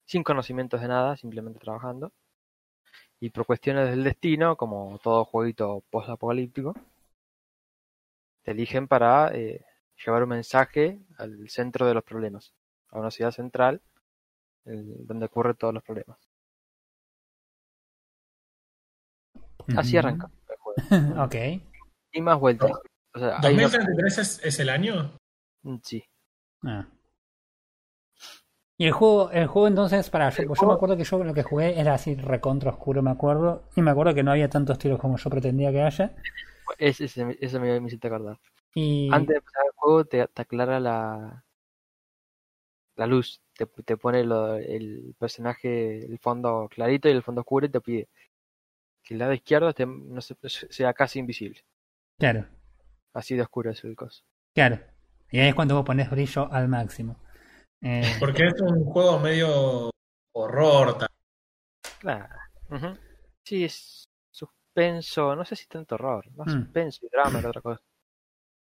sin conocimientos de nada, simplemente trabajando. Y por cuestiones del destino, como todo jueguito post-apocalíptico, te eligen para eh, llevar un mensaje al centro de los problemas, a una ciudad central el- donde ocurren todos los problemas. Así arranca el juego. ok. Y más vueltas. O sea, hay una- ¿2033 es, es el año? Mm, Sí. Ah. Y el juego, el juego entonces, para yo, me acuerdo que yo lo que jugué era así recontra oscuro, me acuerdo. Y me acuerdo que no había tantos tiros como yo pretendía que haya. Es, ese- eso me, me hiciste acordar. Y Antes de empezar el juego te, te aclara la, la luz. Te, te pone lo- el personaje, el fondo clarito y el fondo oscuro y te pide que el lado izquierdo esté- no se- sea casi invisible. Claro, Así de oscuro es el coso. claro. Y ahí es cuando vos pones brillo al máximo. Eh, Porque es un juego medio horror. tal. Claro. Sí, es suspenso, no sé si tanto horror, más Mm. suspenso y drama que otra cosa.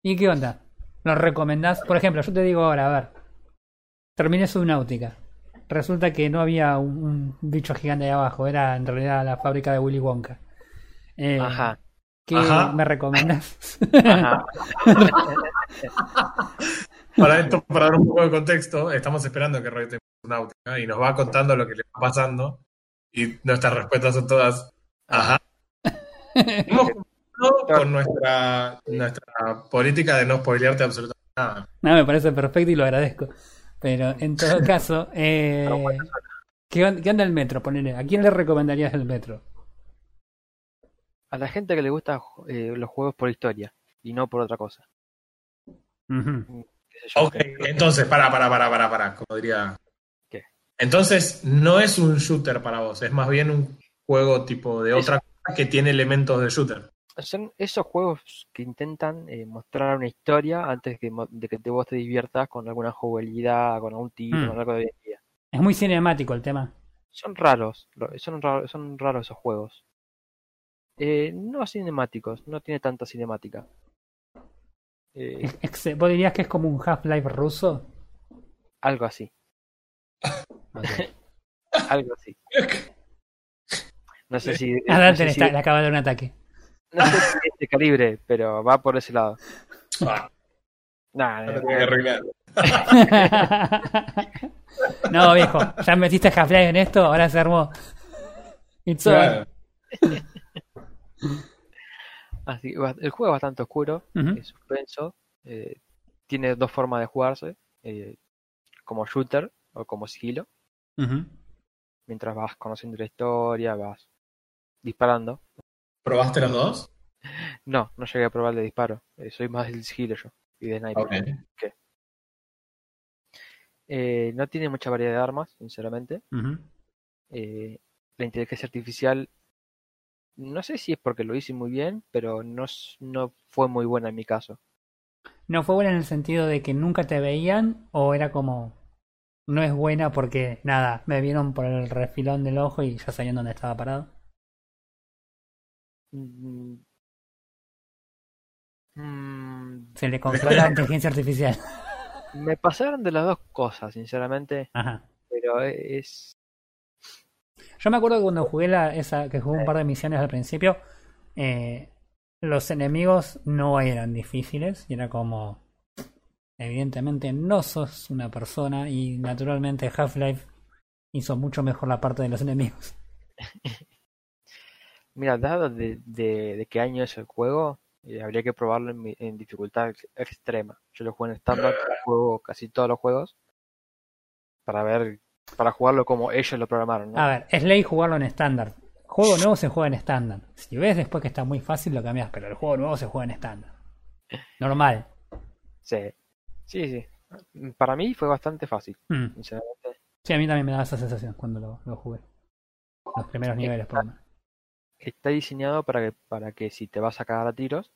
¿Y qué onda? ¿Lo recomendás? Por ejemplo, yo te digo ahora, a ver. Terminé Subnautica. Resulta que no había un, un bicho gigante ahí abajo, era en realidad la fábrica de Willy Wonka. Eh, Ajá. ¿Qué Ajá. me recomendás? Ajá. Para esto, para dar un poco de contexto, estamos esperando que Roy tenga un náutica y nos va contando lo que le va pasando. Y nuestras respuestas son todas. Ajá. Hemos con nuestra, nuestra política de no spoilearte absolutamente nada. No, me parece perfecto y lo agradezco. Pero en todo caso, eh, ¿qué, qué onda el metro? Ponele, ¿a quién le recomendarías el metro? A la gente que le gusta eh, los juegos por historia y no por otra cosa. Yo. Ok, entonces, para, para, para, para, para, como diría. ¿Qué? Entonces, no es un shooter para vos, es más bien un juego tipo de otra cosa que tiene elementos de shooter. Son esos juegos que intentan eh, mostrar una historia antes que de que te, vos te diviertas con alguna jugabilidad, con algún tiro, Mm. con algo de hoy en día. Es muy cinemático el tema. Son raros, son raros, son raros esos juegos. Eh, no cinemáticos, no tiene tanta cinemática. Eh, ¿Vos dirías que es como un Half-Life ruso? algo así, algo así. No sé si, A no sé le, si- está- le acaba de dar un ataque. no sé si es de calibre, pero va por ese lado. Ah, Nah, no tengo que arreglar. no, viejo, ya metiste Half-Life en esto, ahora se armó. It's. Así, el juego es bastante oscuro, es suspenso, eh, tiene dos formas de jugarse, eh, como shooter o como sigilo. Mientras vas conociendo la historia, vas disparando. ¿Probaste los dos? No, no llegué a probar el de disparo. eh, soy más del sigilo yo y de sniper. Ok. Eh, no tiene mucha variedad de armas, sinceramente. Eh, la inteligencia artificial, no sé si es porque lo hice muy bien, pero no, no fue muy buena en mi caso. ¿No fue buena en el sentido de que nunca te veían o era como no es buena porque nada, me vieron por el refilón del ojo y ya sabían dónde estaba parado? Mm, mm, Se le controla la inteligencia artificial. me pasaron de las dos cosas, sinceramente, Ajá. pero es... Yo me acuerdo que cuando jugué la, esa, que jugué un par de misiones al principio, eh, los enemigos no eran difíciles y era como, evidentemente no sos una persona y naturalmente Half-Life hizo mucho mejor la parte de los enemigos. Mira, dado de, de, de qué año es el juego, eh, habría que probarlo en, en dificultad ex- extrema. Yo lo juego en estándar, juego casi todos los juegos para ver, para jugarlo como ellos lo programaron, ¿no? A ver, es ley jugarlo en estándar. Juego nuevo se juega en estándar. Si ves después que está muy fácil lo cambias, pero el juego nuevo se juega en estándar. Normal. Sí, sí, sí. Para mí fue bastante fácil, Mm. sinceramente. Sí, a mí también me daba esa sensación cuando lo, lo jugué. Los primeros niveles, por lo menos. Está diseñado para que, para que si te vas a cagar a tiros,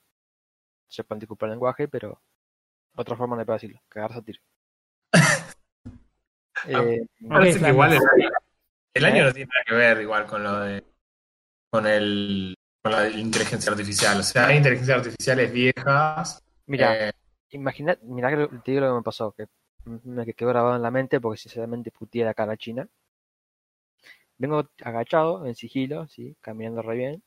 sepan disculpar el lenguaje, pero otra forma de decirlo, cagarse a tiros. Eh, Me parece que igual el año, el año no tiene nada que ver igual con lo de con el con la inteligencia artificial. O sea, hay inteligencias artificiales viejas. mira, eh, imagina, mira que te digo lo que me pasó, que me quedó grabado en la mente porque sinceramente puteé la cara china. Vengo agachado, en sigilo, sí, caminando re bien.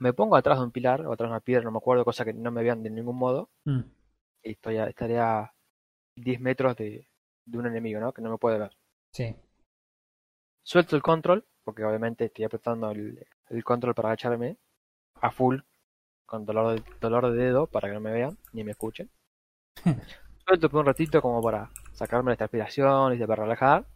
Me pongo atrás de un pilar o atrás de una piedra, no me acuerdo, cosa que no me vean de ningún modo. Mm. Y estoy a, estaré a 10 metros de, de un enemigo, ¿no? Que no me puede ver. Sí. Suelto el control, porque obviamente estoy apretando el, el control para agacharme a full, con dolor de, dolor de dedo, para que no me vean ni me escuchen. Suelto por un ratito como para sacarme la transpiración y para relajar.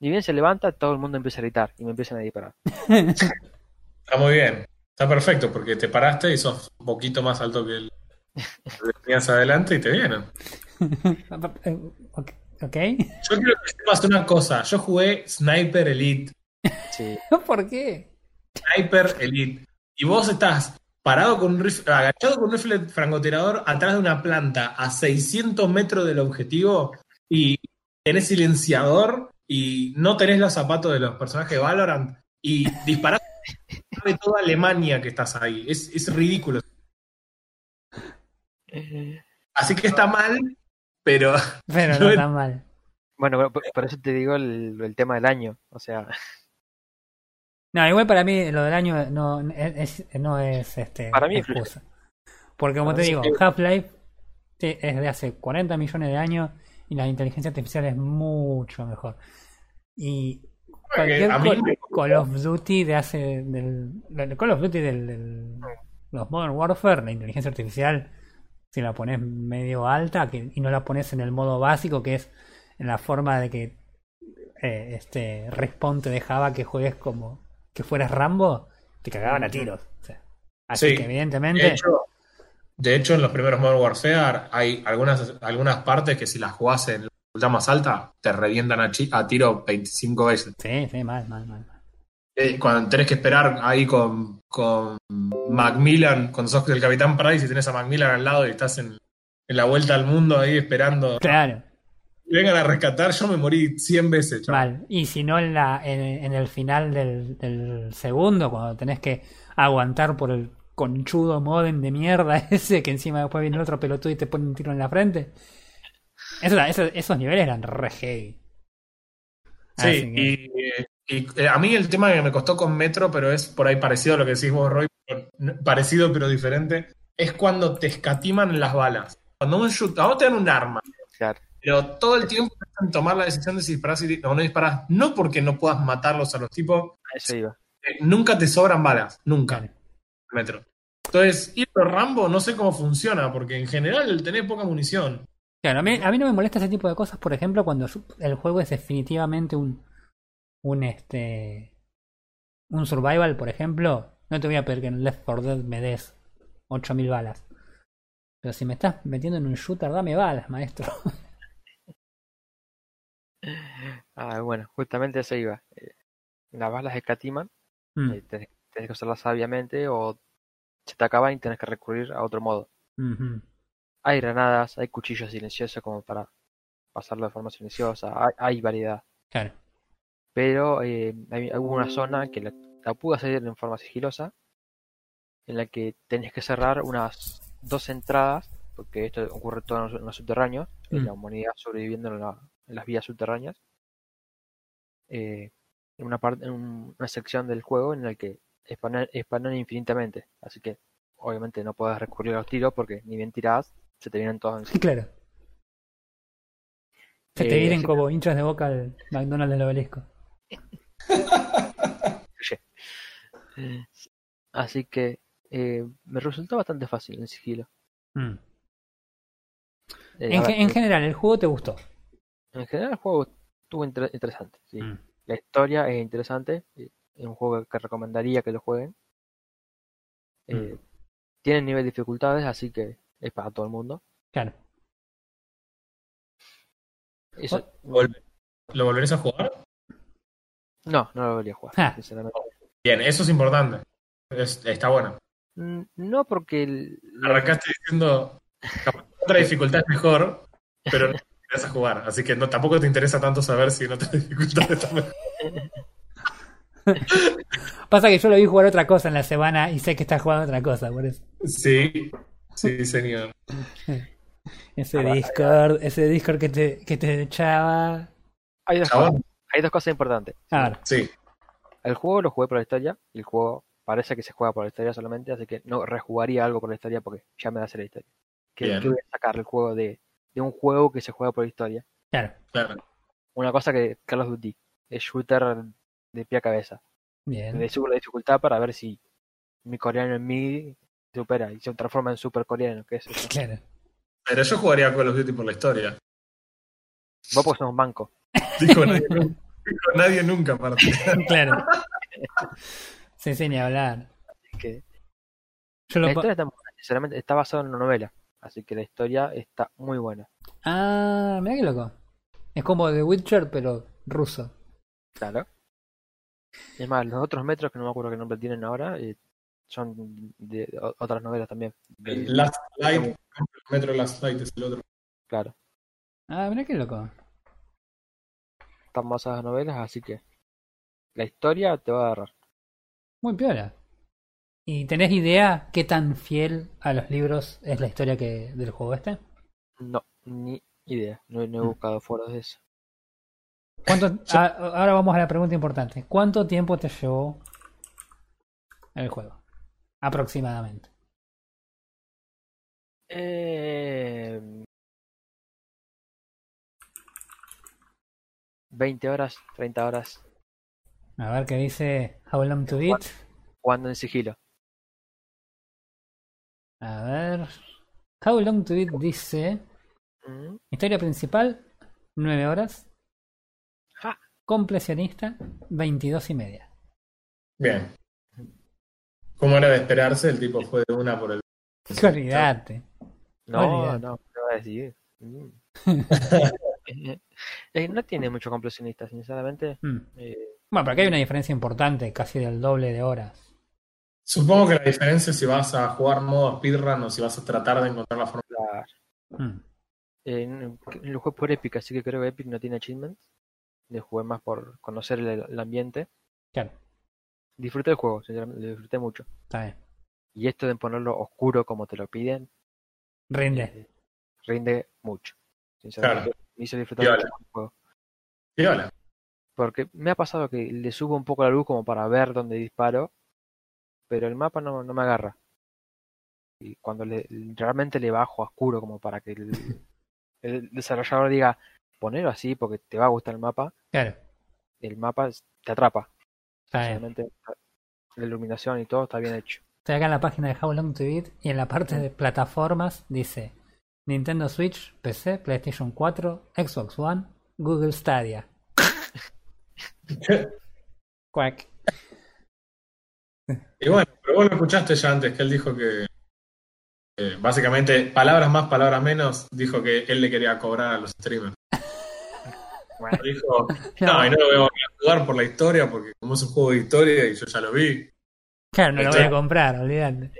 Ni bien se levanta, todo el mundo empieza a gritar y me empiezan a disparar. está muy bien. Está perfecto porque te paraste y sos un poquito más alto que el que tenías adelante y te vienen. ok. Yo quiero que sepas una cosa. Yo jugué Sniper Elite. Sí, ¿Por qué? Sniper Elite. Y vos estás parado con un rifle, agachado con un rifle francotirador atrás de una planta a 600 metros del objetivo y tenés silenciador y no tenés los zapatos de los personajes de Valorant y disparás de toda Alemania que estás ahí. Es, es ridículo. Así que está mal, pero Pero no tan mal. Bueno, pero por, por eso te digo el, el tema del año. O sea, No, igual para mí lo del año no es, no es este, Para mí excusa. Porque como Para te digo. Half-Life es de hace 40 millones de años y la inteligencia artificial es mucho mejor. Y cualquier a mí Call, me- Call of Duty de hace del, del Call of Duty del, del- los Modern Warfare, la inteligencia artificial si la pones medio alta que, y no la pones en el modo básico que es en la forma de que eh, este Respawn te dejaba que juegues como que fueras Rambo, te cagaban a tiros. O sea, así Sí. que de evidentemente hecho, de hecho en los primeros Modern Warfare hay algunas, algunas partes que si las jugás en la dificultad más alta te revientan a, a tiro 25 veces. sí, sí, mal, mal, mal. Eh, cuando tenés que esperar ahí con, con Macmillan, cuando sos el Capitán Price y tenés a Macmillan al lado y estás en, en la vuelta al mundo ahí esperando Claro, que vengan a rescatar, yo me morí 100 veces. chaval. mal. Y si no en la en, en el final del, del segundo cuando tenés que aguantar por el conchudo modem de mierda ese que encima después viene el otro pelotudo y te pone un tiro en la frente. Eso, eso- esos niveles eran re heavy. Sí, que- y, y, eh, a mí el tema que me costó con Metro, pero es por ahí parecido a lo que decís vos, Roy, pero parecido pero diferente, es cuando te escatiman las balas. Cuando un shoot, a vos te dan un arma, claro. pero todo el tiempo están tomar la decisión de si disparás o no disparás, no porque no puedas matarlos a los tipos, A eso iba. eh, nunca te sobran balas, nunca. Metro. Entonces, ir a Rambo no sé cómo funciona, porque en general tenés poca munición. Claro, a mí, a mí no me molesta ese tipo de cosas, por ejemplo, cuando el juego es definitivamente un, un este, un survival, por ejemplo, no te voy a pedir que en Left 4 Dead me des 8000 balas. Pero si me estás metiendo en un shooter, dame balas, maestro. Ah, bueno, justamente eso iba. Eh, las balas escatiman, Mm, eh, tenés, tenés que usarlas sabiamente o se te acaban y tenés que recurrir a otro modo. Hay granadas, hay cuchillos silenciosos como para pasarlo de forma silenciosa, hay, hay variedad. Claro. Pero eh, hay, hay una zona que la, la pude hacer en forma sigilosa, en la que tenés que cerrar unas dos entradas, porque esto ocurre todo en los, en los subterráneos, en Mm. la humanidad sobreviviendo en, la- en las vías subterráneas. Eh, en una parte, en un- una sección del juego en la que espanan, espanan infinitamente, así que obviamente no podés recurrir a los tiros porque ni bien tirás, se te vienen todos encima. Claro. Se te Eh, vienen como hinchas de boca al McDonald's del obelisco. Así que eh, me resultó bastante fácil en sigilo. Mm. Eh, En, ver, en general, el juego te gustó. En general el juego estuvo inter- interesante. sí. Mm. La historia es interesante. eh, Es un juego que recomendaría que lo jueguen. Eh, Tiene nivel de dificultades, así que es para todo el mundo. Claro. Eso, ¿Lo volverés a jugar? No, no lo debería jugar, Ah. sinceramente. Bien, eso es importante. Es- está bueno. Mm, No porque el- Arrancaste diciendo, otra dificultad es mejor, pero no te interesa jugar. Así que no, tampoco te interesa tanto saber si en otra dificultad está mejor. Pasa que yo lo vi jugar otra cosa en la semana y sé que estás jugando otra cosa, por eso. Sí, sí, señor. Ese Discord, ese Discord que te, que te echaba. cosas, hay dos cosas importantes. A ver, Sí, El juego lo jugué por la historia. y El juego parece que se juega por la historia solamente, así que no rejugaría algo por la historia porque ya me da la historia. ¿Qué, Bien. qué voy a sacar el juego de, de un juego que se juega por la historia? claro. claro. Una cosa que Call of Duty es shooter de pie a cabeza. Bien. Le subo la dificultad para ver si mi coreano en mí supera y se transforma en super coreano. ¿Qué es eso? Claro. Pero yo jugaría Call of Duty por la historia. Vos porque sos un banco. Dijo nadie, nadie nunca, aparte. Claro. Sí, sí, ni hablar. Así que Yo la historia está, muy buena, sinceramente, está basada en una novela. Así que la historia está muy buena. Ah, mira qué loco. Es como The Witcher, pero ruso. Claro. Es más, los otros metros, que no me acuerdo qué nombre tienen ahora, eh, son de, otras novelas también. De- Last Light, Metro Last Light es el otro. claro. Ah, mira qué loco. Están basadas en novelas, así que la historia te va a agarrar. Muy piola. ¿Y tenés idea qué tan fiel a los libros es la historia que del juego este? No, ni idea. No, no he Mm. buscado foros de eso. ¿Cuánto, a- ahora vamos a la pregunta importante. ¿Cuánto tiempo te llevó el juego? Aproximadamente. Eh, 20 horas, 30 horas, A ver qué dice How Long to Beat. jugando en sigilo. A ver. How Long to Beat dice. Mm, Historia principal, 9 horas. Ja. Completionista, 22 y media. Bien. Como era de esperarse, el tipo fue de una por el. Olvídate. No, no, no a decir. Mm. Eh, no tiene mucho completionista, sinceramente. Mm. Eh, Bueno, pero acá hay una diferencia importante, casi del doble de horas. Supongo que la diferencia es si vas a jugar modo speedrun o si vas a tratar de encontrar la forma. Mm. eh, lo jugué por Epic, así que creo que Epic no tiene achievements. Le jugué más por conocer el, el ambiente. Claro, Disfruté el juego, sinceramente, lo disfruté mucho. está bien. Y esto de ponerlo oscuro como te lo piden, Rinde. eh, rinde mucho. Sinceramente, me hizo disfrutar mucho el juego. Y hola. Porque me ha pasado que le subo un poco la luz como para ver dónde disparo, pero el mapa no, no me agarra. Y cuando le, realmente le bajo a oscuro como para que el, el desarrollador diga, ponelo así porque te va a gustar el mapa, Claro, el mapa te atrapa. Sinceramente, la iluminación y todo está bien hecho. Estoy acá en la página de How Long to Beat y en la parte de plataformas dice Nintendo Switch, PC, PlayStation 4, Xbox One, Google Stadia. Quack. Y bueno, pero vos lo escuchaste ya antes, que él dijo que, que básicamente, palabras más, palabras menos, dijo que él le quería cobrar a los streamers. Bueno, Dijo, no, y no lo voy a jugar por la historia, porque como es un juego de historia y yo ya lo vi. Claro, no lo voy a comprar, olvidate.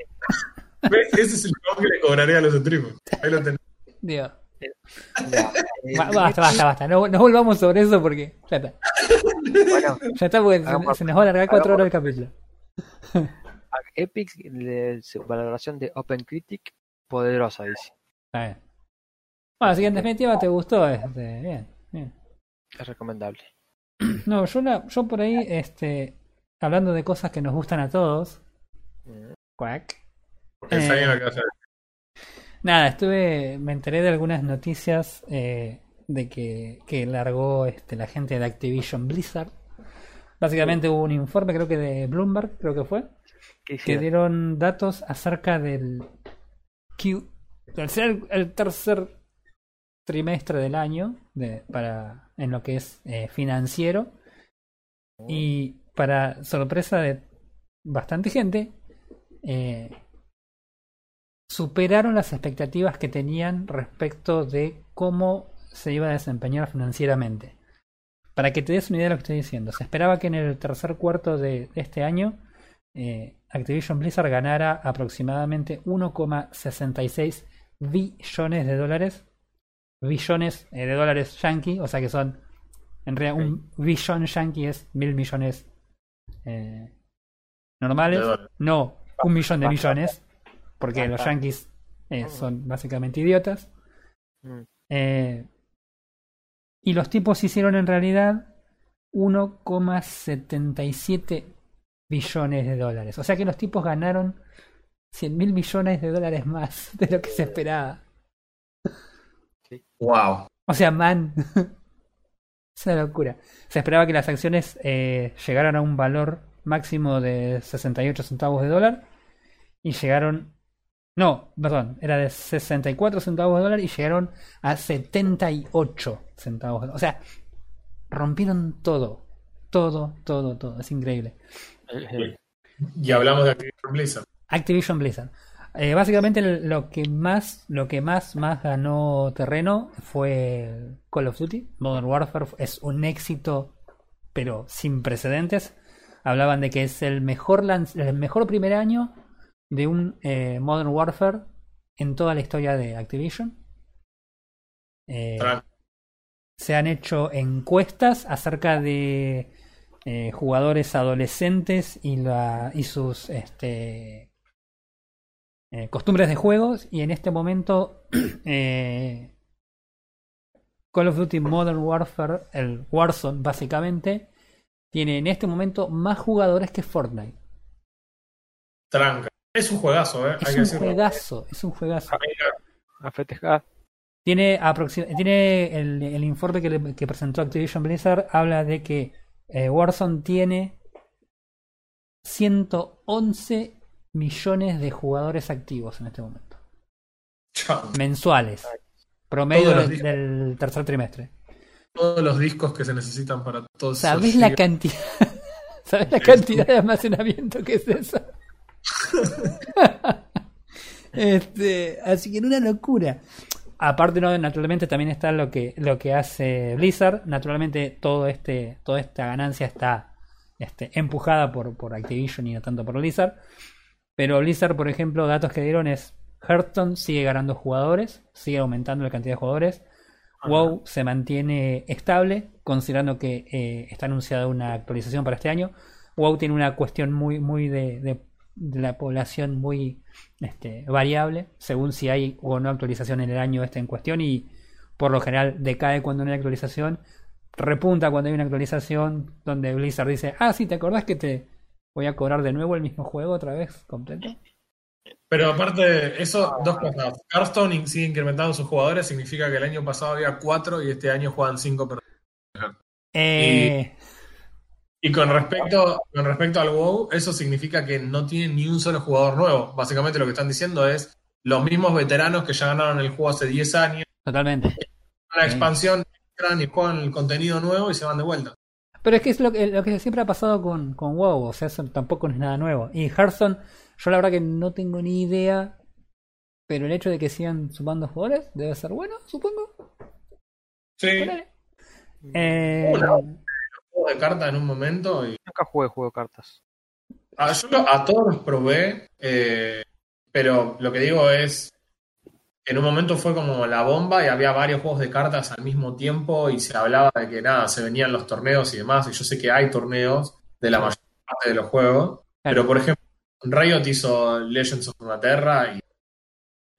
Ese es el juego que le cobraría a los streamers. Ahí lo tenés. Digo, ya, eh, ba- basta, basta, basta. No, no volvamos sobre eso porque ya está. bueno, Ya está porque se, Hagamos- se nos va a alargar cuatro horas el capítulo. Epic, le- su valoración de OpenCritic, poderosa, dice. Está bien. Bueno, así que en definitiva te gustó. Este, bien, bien. Es recomendable. No, yo, la- yo por ahí, este, hablando de cosas que nos gustan a todos, Mm, quack. Porque Eh. lo que. Nada, estuve, me enteré de algunas noticias eh, de que, que largó este, la gente de Activision Blizzard. Básicamente hubo un informe, creo que de Bloomberg, creo que fue, ¿Qué que dieron datos acerca del Q, el tercer trimestre del año de, para en lo que es eh, financiero y para sorpresa de bastante gente eh, superaron las expectativas que tenían respecto de cómo se iba a desempeñar financieramente. Para que te des una idea de lo que estoy diciendo, se esperaba que en el tercer cuarto de este año eh, Activision Blizzard ganara aproximadamente 1,66 billones de dólares. Billones eh, de dólares yankee, o sea que son. En realidad, un billón yankee es mil millones eh, normales. No, un millón de millones. Porque los yankees eh, son básicamente idiotas. Mm, Eh, y los tipos hicieron en realidad 1,77 billones de dólares. O sea que los tipos ganaron 100 mil millones de dólares más de lo que se esperaba. Wow. O sea, man. es una locura. Se esperaba que las acciones eh, llegaran a un valor máximo de 68 centavos de dólar. Y llegaron. No, perdón, era de 64 centavos de dólar y llegaron a 78 centavos de dólar. O sea, rompieron todo. Todo, todo, todo. Es increíble. Y hablamos de Activision Blizzard. Activision Blizzard. Eh, básicamente lo que más, lo que más, más ganó terreno fue Call of Duty. Modern Warfare es un éxito, pero sin precedentes. Hablaban de que es el mejor el mejor primer año de un eh, Modern Warfare en toda la historia de Activision. Eh, se han hecho encuestas acerca de eh, jugadores adolescentes y, la, y sus este, eh, costumbres de juegos y en este momento eh, Call of Duty Modern Warfare, el Warzone básicamente, tiene en este momento más jugadores que Fortnite. Tranca. Es un juegazo, ¿eh? Hay Es que un decirlo. juegazo, es un juegazo. a festejar. Tiene, tiene el, el informe que, le- que presentó Activision Blizzard, habla de que eh, Warzone tiene 111 millones de jugadores activos en este momento. Mensuales. Promedio del, tercer trimestre. Todos los discos que se necesitan para todos ¿Sabes la cantidad? ¿Sabes la cantidad de almacenamiento que es eso? Este, así que en una locura. Aparte, no, naturalmente también está lo que, lo que hace Blizzard. Naturalmente, todo este, toda esta ganancia está este, empujada por, por Activision y no tanto por Blizzard. Pero Blizzard, por ejemplo, datos que dieron es Hearthstone sigue ganando jugadores, sigue aumentando la cantidad de jugadores. WoW se mantiene estable, considerando que eh, está anunciada una actualización para este año. WoW tiene una cuestión muy, muy de, de- de la población muy este, variable, según si hay o no actualización en el año este en cuestión, y por lo general decae cuando no hay actualización, repunta cuando hay una actualización donde Blizzard dice, ah, sí, ¿te acordás que te voy a cobrar de nuevo el mismo juego otra vez completo? Pero aparte, eso, dos cosas. Hearthstone sigue incrementando sus jugadores, significa que el año pasado había cuatro y este año juegan cinco personas. Eh, Y con respecto, con respecto al WoW, eso significa que no tiene ni un solo jugador nuevo. Básicamente lo que están diciendo es los mismos veteranos que ya ganaron el juego hace 10 años, Totalmente. la expansión, entran y juegan el contenido nuevo y se van de vuelta. Pero es que es lo que, lo que siempre ha pasado con, con WoW, o sea, eso tampoco es nada nuevo. Y Hearthstone, yo la verdad que no tengo ni idea, pero el hecho de que sigan sumando jugadores debe ser bueno, supongo. Sí. Eh. Juego de cartas en un momento y Nunca jugué juego de cartas. Ah, yo lo- a todos los probé, eh, pero lo que digo es, en un momento fue como la bomba y había varios juegos de cartas al mismo tiempo y se hablaba de que nada, se venían los torneos y demás, y yo sé que hay torneos de la mayor parte de los juegos, pero por ejemplo, Riot hizo Legends of Runeterra y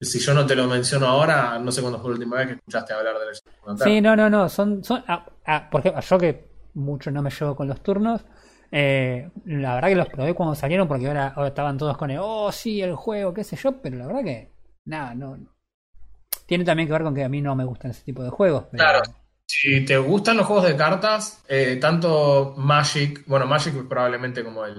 si yo no te lo menciono ahora, no sé cuándo fue la última vez que escuchaste hablar de Legends of Runeterra. Sí, no, no, no. Son, son, ah, ah, por ejemplo, yo que mucho no me llevo con los turnos. eh, la verdad que los probé cuando salieron porque ahora, ahora estaban todos con el, oh, sí, el juego, qué sé yo, pero la verdad que, nada, no. Tiene también que ver con que a mí no me gustan ese tipo de juegos. pero- Claro. Si te gustan los juegos de cartas, eh, tanto Magic, bueno, Magic es probablemente como el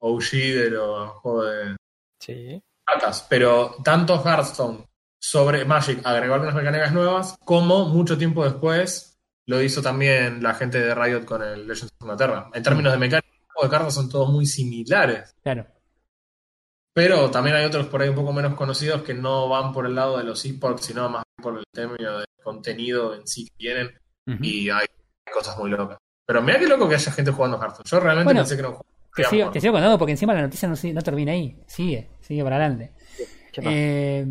OG de los juegos de Sí. cartas, pero tanto Hearthstone sobre Magic agregó algunas mecánicas nuevas, como mucho tiempo después lo hizo también la gente de Riot con el Legends of Runeterra. En términos de juegos de cartas son todos muy similares, Claro. pero también hay otros por ahí un poco menos conocidos que no van por el lado de los esports, sino más por el término del contenido en sí que tienen. Y hay cosas muy locas. Pero mira qué loco que haya gente jugando Hearthstone. Yo realmente Bueno, pensé que un juego. Te que sigo, te sigo contando porque encima la noticia no, sigue- no termina ahí. Sigue, sigue para adelante. ¿Qué más? Eh,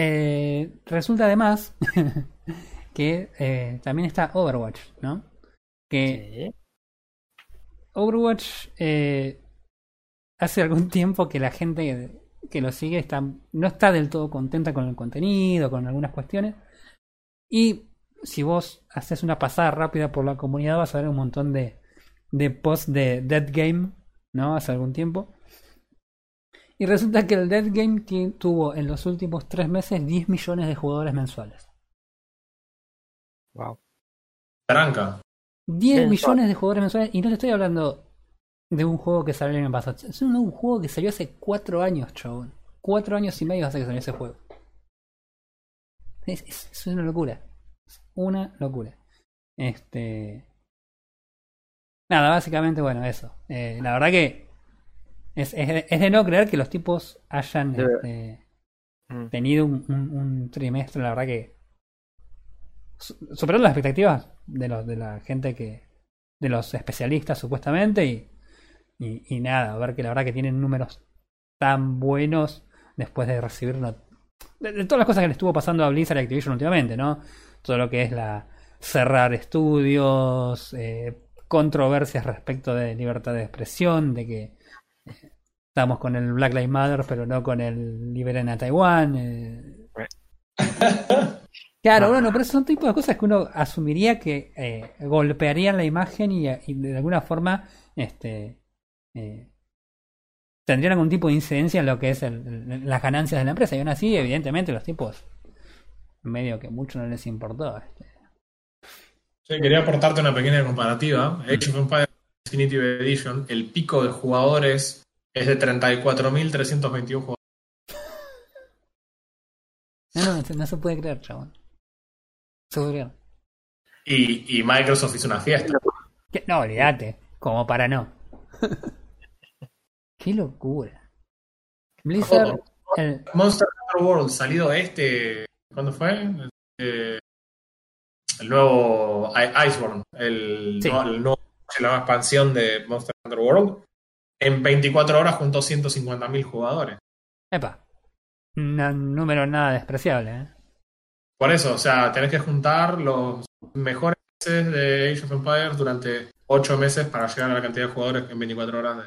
eh, resulta además que eh, también está Overwatch, ¿no? Que Sí. Overwatch eh, hace algún tiempo que la gente que lo sigue está, no está del todo contenta con el contenido, con algunas cuestiones. Y si vos haces una pasada rápida por la comunidad vas a ver un montón de, de posts de Dead Game, ¿no? Hace algún tiempo. Y resulta que el Dead Game tuvo en los últimos tres meses 10 millones de jugadores mensuales. Wow. Tranca. 10 Mensual. millones de jugadores mensuales. Y no te estoy hablando de un juego que salió el año pasado. Es un, un juego que salió hace 4 años, chabón. 4 años y medio hace que salió ese juego. Es, es- es una locura. Es una locura. Este. Nada, básicamente, bueno, eso. Eh, la verdad que es, es de- es de no creer que los tipos hayan este, Mm. tenido un, un- un trimestre, la verdad que su- superando las expectativas de los de la gente que de los especialistas supuestamente y, y, y nada, a ver que la verdad que tienen números tan buenos después de recibir una- de, de todas las cosas que le estuvo pasando a Blizzard y Activision últimamente, ¿no? Todo lo que es la cerrar estudios, eh, controversias respecto de libertad de expresión, de que estamos con el Black Lives Matter, pero no con el Liberen a Taiwán. eh. Claro, bueno, pero son tipos de cosas que uno asumiría que eh, golpearían la imagen y, y de alguna forma este, eh, tendrían algún tipo de incidencia en lo que es el- el- las ganancias de la empresa. Y aún así, evidentemente, los tipos medio que mucho no les importó. este. Sí, quería aportarte una pequeña comparativa. Age of Empires Definitive Edition, el pico de jugadores es de 34.321 jugadores. No, no, no se puede creer, chabón. Se puede creer. Y, y Microsoft hizo una fiesta. ¿Qué? No, olvídate. Como para no. Qué locura. Blizzard. el- Monster Hunter World, salido este. ¿Cuándo fue? Eh, el nuevo Iceborne, el, Sí. no- el nuevo, la nueva expansión de Monster Hunter World. En 24 horas juntó 150.000 jugadores. Epa. Un número nada despreciable, ¿eh? Por eso, o sea, tenés que juntar los mejores meses de Age of Empires durante 8 meses para llegar a la cantidad de jugadores en 24 horas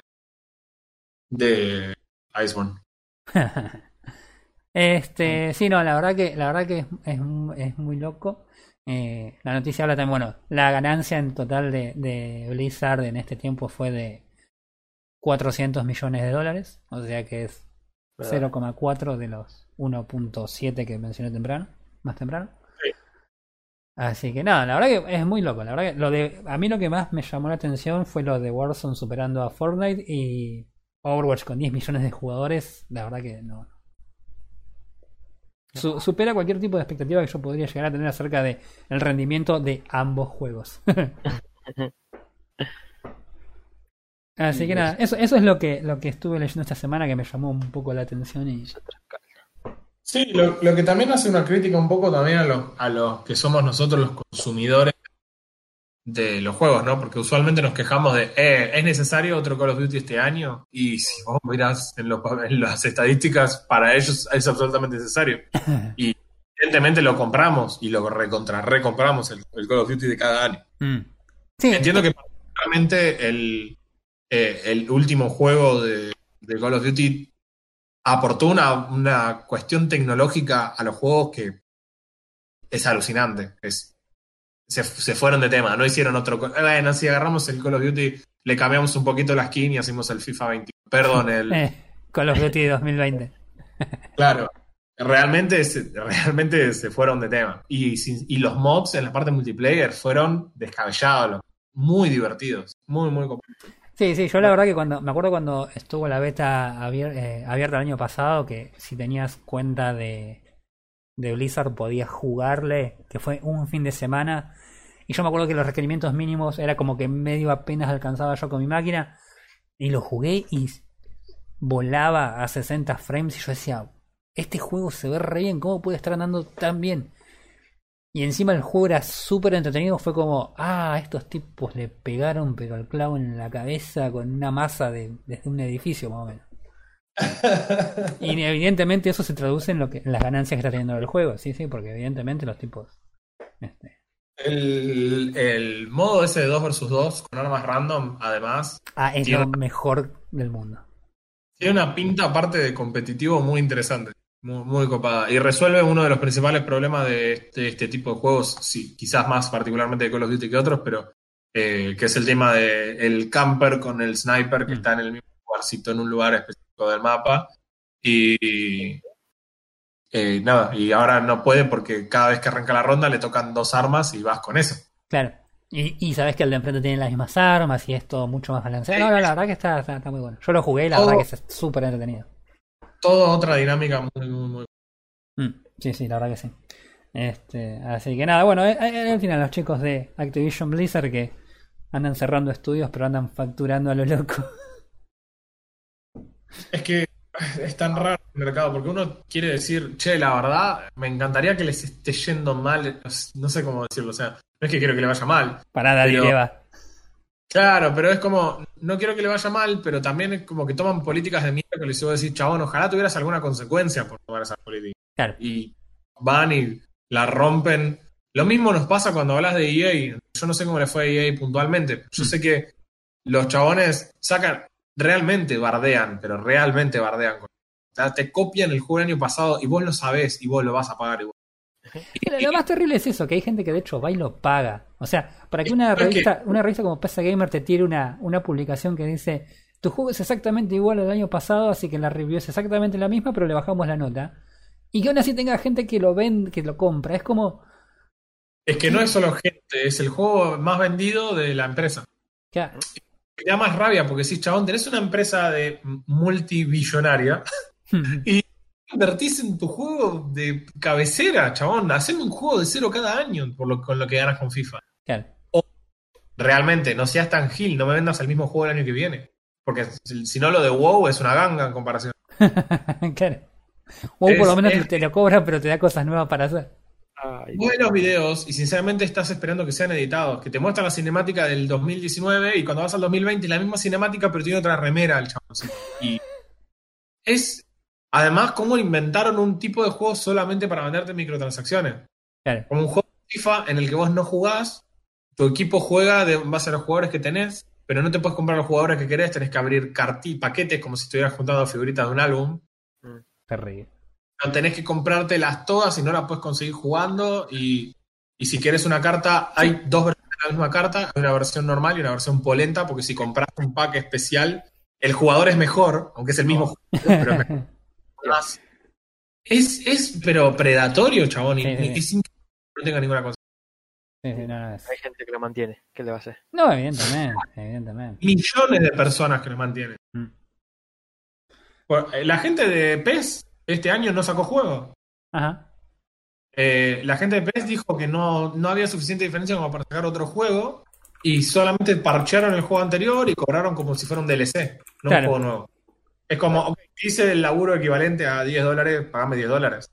de, de Iceborne. este, sí, no, la verdad que, la verdad que es, es, mu- es muy loco. Eh, la noticia habla también, bueno, la ganancia en total de, de Blizzard en este tiempo fue de 400 millones de dólares, o sea que es 0,4 de los 1.7 que mencioné temprano, más temprano. Sí. Así que nada, la verdad que es muy loco. La verdad que lo de, a mí lo que más me llamó la atención fue lo de Warzone superando a Fortnite y Overwatch con 10 millones de jugadores. La verdad que no. Su- supera cualquier tipo de expectativa que yo podría llegar a tener acerca de el rendimiento de ambos juegos. Así que nada, eso, eso es lo que, lo que estuve leyendo esta semana que me llamó un poco la atención y Sí, lo, lo que también hace una crítica un poco también a los, a los que somos nosotros los consumidores de los juegos, ¿no? Porque usualmente nos quejamos de, eh, ¿es necesario otro Call of Duty este año? Y si vos mirás en, las estadísticas, para ellos es absolutamente necesario. Y evidentemente lo compramos y lo recontra recompramos el, el Call of Duty de cada año. Mm. Sí, Entiendo que particularmente el, eh, el último juego de, de Call of Duty aportó una, una cuestión tecnológica a los juegos que es alucinante. Es, se, se fueron de tema, no hicieron otro. Bueno, si agarramos el Call of Duty, le cambiamos un poquito la skin y hacemos el FIFA 20. Perdón, el. eh, Call of Duty 2020. Claro. Realmente, se- realmente se fueron de tema. Y, y los mods en la parte multiplayer fueron descabellados, muy divertidos. Muy, muy comp- Sí, sí, yo la verdad que cuando me acuerdo cuando estuvo la beta abier- eh, abierta el año pasado, que si tenías cuenta de, de Blizzard podías jugarle, que fue un fin de semana, y yo me acuerdo que los requerimientos mínimos era como que medio apenas alcanzaba yo con mi máquina, y lo jugué y volaba a 60 frames, y yo decía, este juego se ve re bien, ¿cómo puede estar andando tan bien? Y encima el juego era súper entretenido, fue como, ah, estos tipos le pegaron pero al clavo en la cabeza con una masa de, desde un edificio más o menos. Y evidentemente eso se traduce en lo que en las ganancias que está teniendo el juego, sí, sí, porque evidentemente los tipos este, El, el modo ese de 2 vs 2 con armas random, además, ah, es Tiene- lo mejor del mundo. tiene una pinta aparte de competitivo muy interesante, muy, muy copada. Y resuelve uno de los principales problemas de este, este tipo de juegos, sí, quizás más particularmente de Call of Duty que otros, pero eh, que es el tema de el camper con el sniper que Mm. está en el mismo lugarcito en un lugar específico del mapa. Y eh, nada, y ahora no puede porque cada vez que arranca la ronda le tocan dos armas y vas con eso. Claro. Y, y sabes que el de enfrente tiene las mismas armas y es todo mucho más balanceado. No, no, la verdad que está, está, está muy bueno. Yo lo jugué y la Todo- verdad que es súper entretenido. Toda otra dinámica muy, muy, muy Mm, sí, sí, la verdad que sí. Este, así que nada, bueno, eh, eh, al final los chicos de Activision Blizzard que andan cerrando estudios pero andan facturando a lo loco. Es que es tan raro el mercado, porque uno quiere decir, che, la verdad, me encantaría que les esté yendo mal, no sé cómo decirlo, o sea, no es que quiero que le vaya mal. Para nadie Pero- le va. Claro, pero es como, no quiero que le vaya mal, pero también es como que toman políticas de mierda que les iba a decir, chabón, ojalá tuvieras alguna consecuencia por tomar esas políticas. Claro. Y van y la rompen. Lo mismo nos pasa cuando hablas de EA. Yo no sé cómo le fue a EA puntualmente. Yo sé que los chabones sacan, realmente bardean, pero realmente bardean. O sea, te copian el juego del año pasado y vos lo sabés y vos lo vas a pagar igual. Lo, lo más terrible es eso, que hay gente que de hecho va y lo paga. O sea, para que una revista, una revista como PC Gamer te tire una, una publicación que dice tu juego es exactamente igual al año pasado, así que la review es exactamente la misma, pero le bajamos la nota. Y que aún así tenga gente que lo ven, que lo compra. Es como, Es que no es solo gente, es el juego más vendido de la empresa. Ya, Me da más rabia porque si, chabón, tenés una empresa de multibillonaria y invertís en tu juego de cabecera, chabón. Haceme un juego de cero cada año por lo, con lo que ganas con FIFA. claro. Realmente, no seas tan gil, no me vendas el mismo juego el año que viene. Porque si, no, lo de WoW es una ganga en comparación. claro. O por lo menos es- te lo cobra, pero te da cosas nuevas para hacer. Ay, Vos ves los videos y sinceramente estás esperando que sean editados, que te muestran la cinemática del 2019 y cuando vas al 2020 la misma cinemática pero tiene otra remera el chaboncito. Y es además cómo inventaron un tipo de juego solamente para venderte microtransacciones. Claro. Como un juego de FIFA en el que vos no jugás, tu equipo juega de en base a los jugadores que tenés, pero no te puedes comprar los jugadores que querés, tenés que abrir carti paquetes como si estuvieras juntando figuritas de un álbum. Terrible. No, tenés que comprártelas todas y no las puedes conseguir jugando. Y, y si quieres una carta, hay dos versiones de la misma carta: hay una versión normal y una versión polenta. Porque si compras un pack especial, el jugador es mejor, aunque es el mismo jugador, pero es mejor. Es, es pero predatorio, chabón. y Sí, sí, sí. Es increíble que no tenga ninguna cosa. Sí, sí, no, no, es- Hay gente que lo mantiene. ¿Qué le va a hacer? no, evidentemente, evidentemente. Millones de personas que lo mantienen. Mm. Bueno, eh, la gente de PES este año no sacó juego. Ajá. Eh, la gente de PES dijo que no, no había suficiente diferencia como para sacar otro juego y solamente parchearon el juego anterior y cobraron como si fuera un DLC, no Claro. un juego nuevo. Es como, ok, hice el laburo equivalente a 10 dólares, pagame 10 dólares.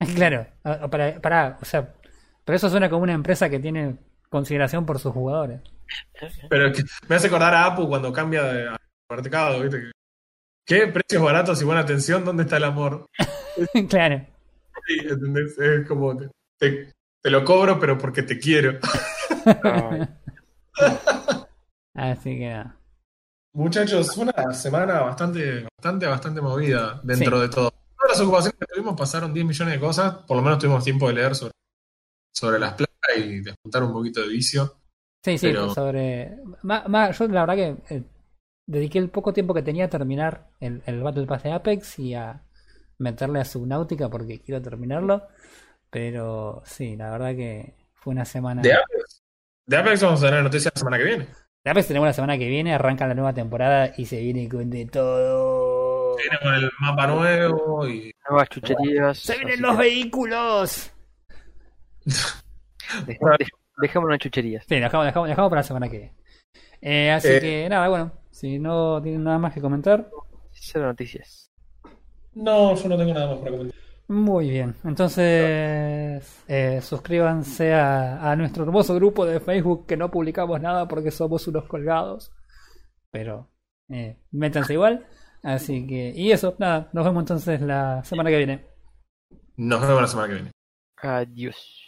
Claro, o para, para, o sea, pero eso suena como una empresa que tiene consideración por sus jugadores. Pero es que me hace acordar a Apu cuando cambia de a mercado, ¿viste? ¿Qué? Precios baratos y buena atención, ¿dónde está el amor? claro. Sí, ¿entendés? Es como, te, lo cobro, pero porque te quiero. Así que. Muchachos, fue una semana bastante, bastante, bastante movida dentro Sí. de todo. Todas las ocupaciones que tuvimos pasaron 10 millones de cosas, por lo menos tuvimos tiempo de leer sobre, sobre las placas y de juntar un poquito de vicio. Sí, sí, Pero- sobre. ma- ma- yo la verdad que eh, dediqué el poco tiempo que tenía a terminar el, el Battle Pass de Apex y a meterle a Subnautica porque quiero terminarlo. Pero sí, la verdad que fue una semana. De Apex, de Apex vamos a tener noticias la semana que viene. De Apex tenemos la semana que viene, arranca la nueva temporada y se viene con de todo. Viene con el mapa nuevo y nuevas chucherías. ¡Se vienen los que vehículos! dej- dej- Dejémonos en chucherías. Sí, dejamos, dejamos, dejamos para la semana que viene. Eh, así Eh. que nada, bueno, si no tienen nada más que comentar. Cero noticias. No, yo no tengo nada más para comentar. Muy bien, entonces eh, suscríbanse a, a nuestro hermoso grupo de Facebook que no publicamos nada porque somos unos colgados. Pero eh, métanse igual. Así que, y eso, nada, nos vemos entonces la semana que viene. Nos vemos la semana que viene. Adiós.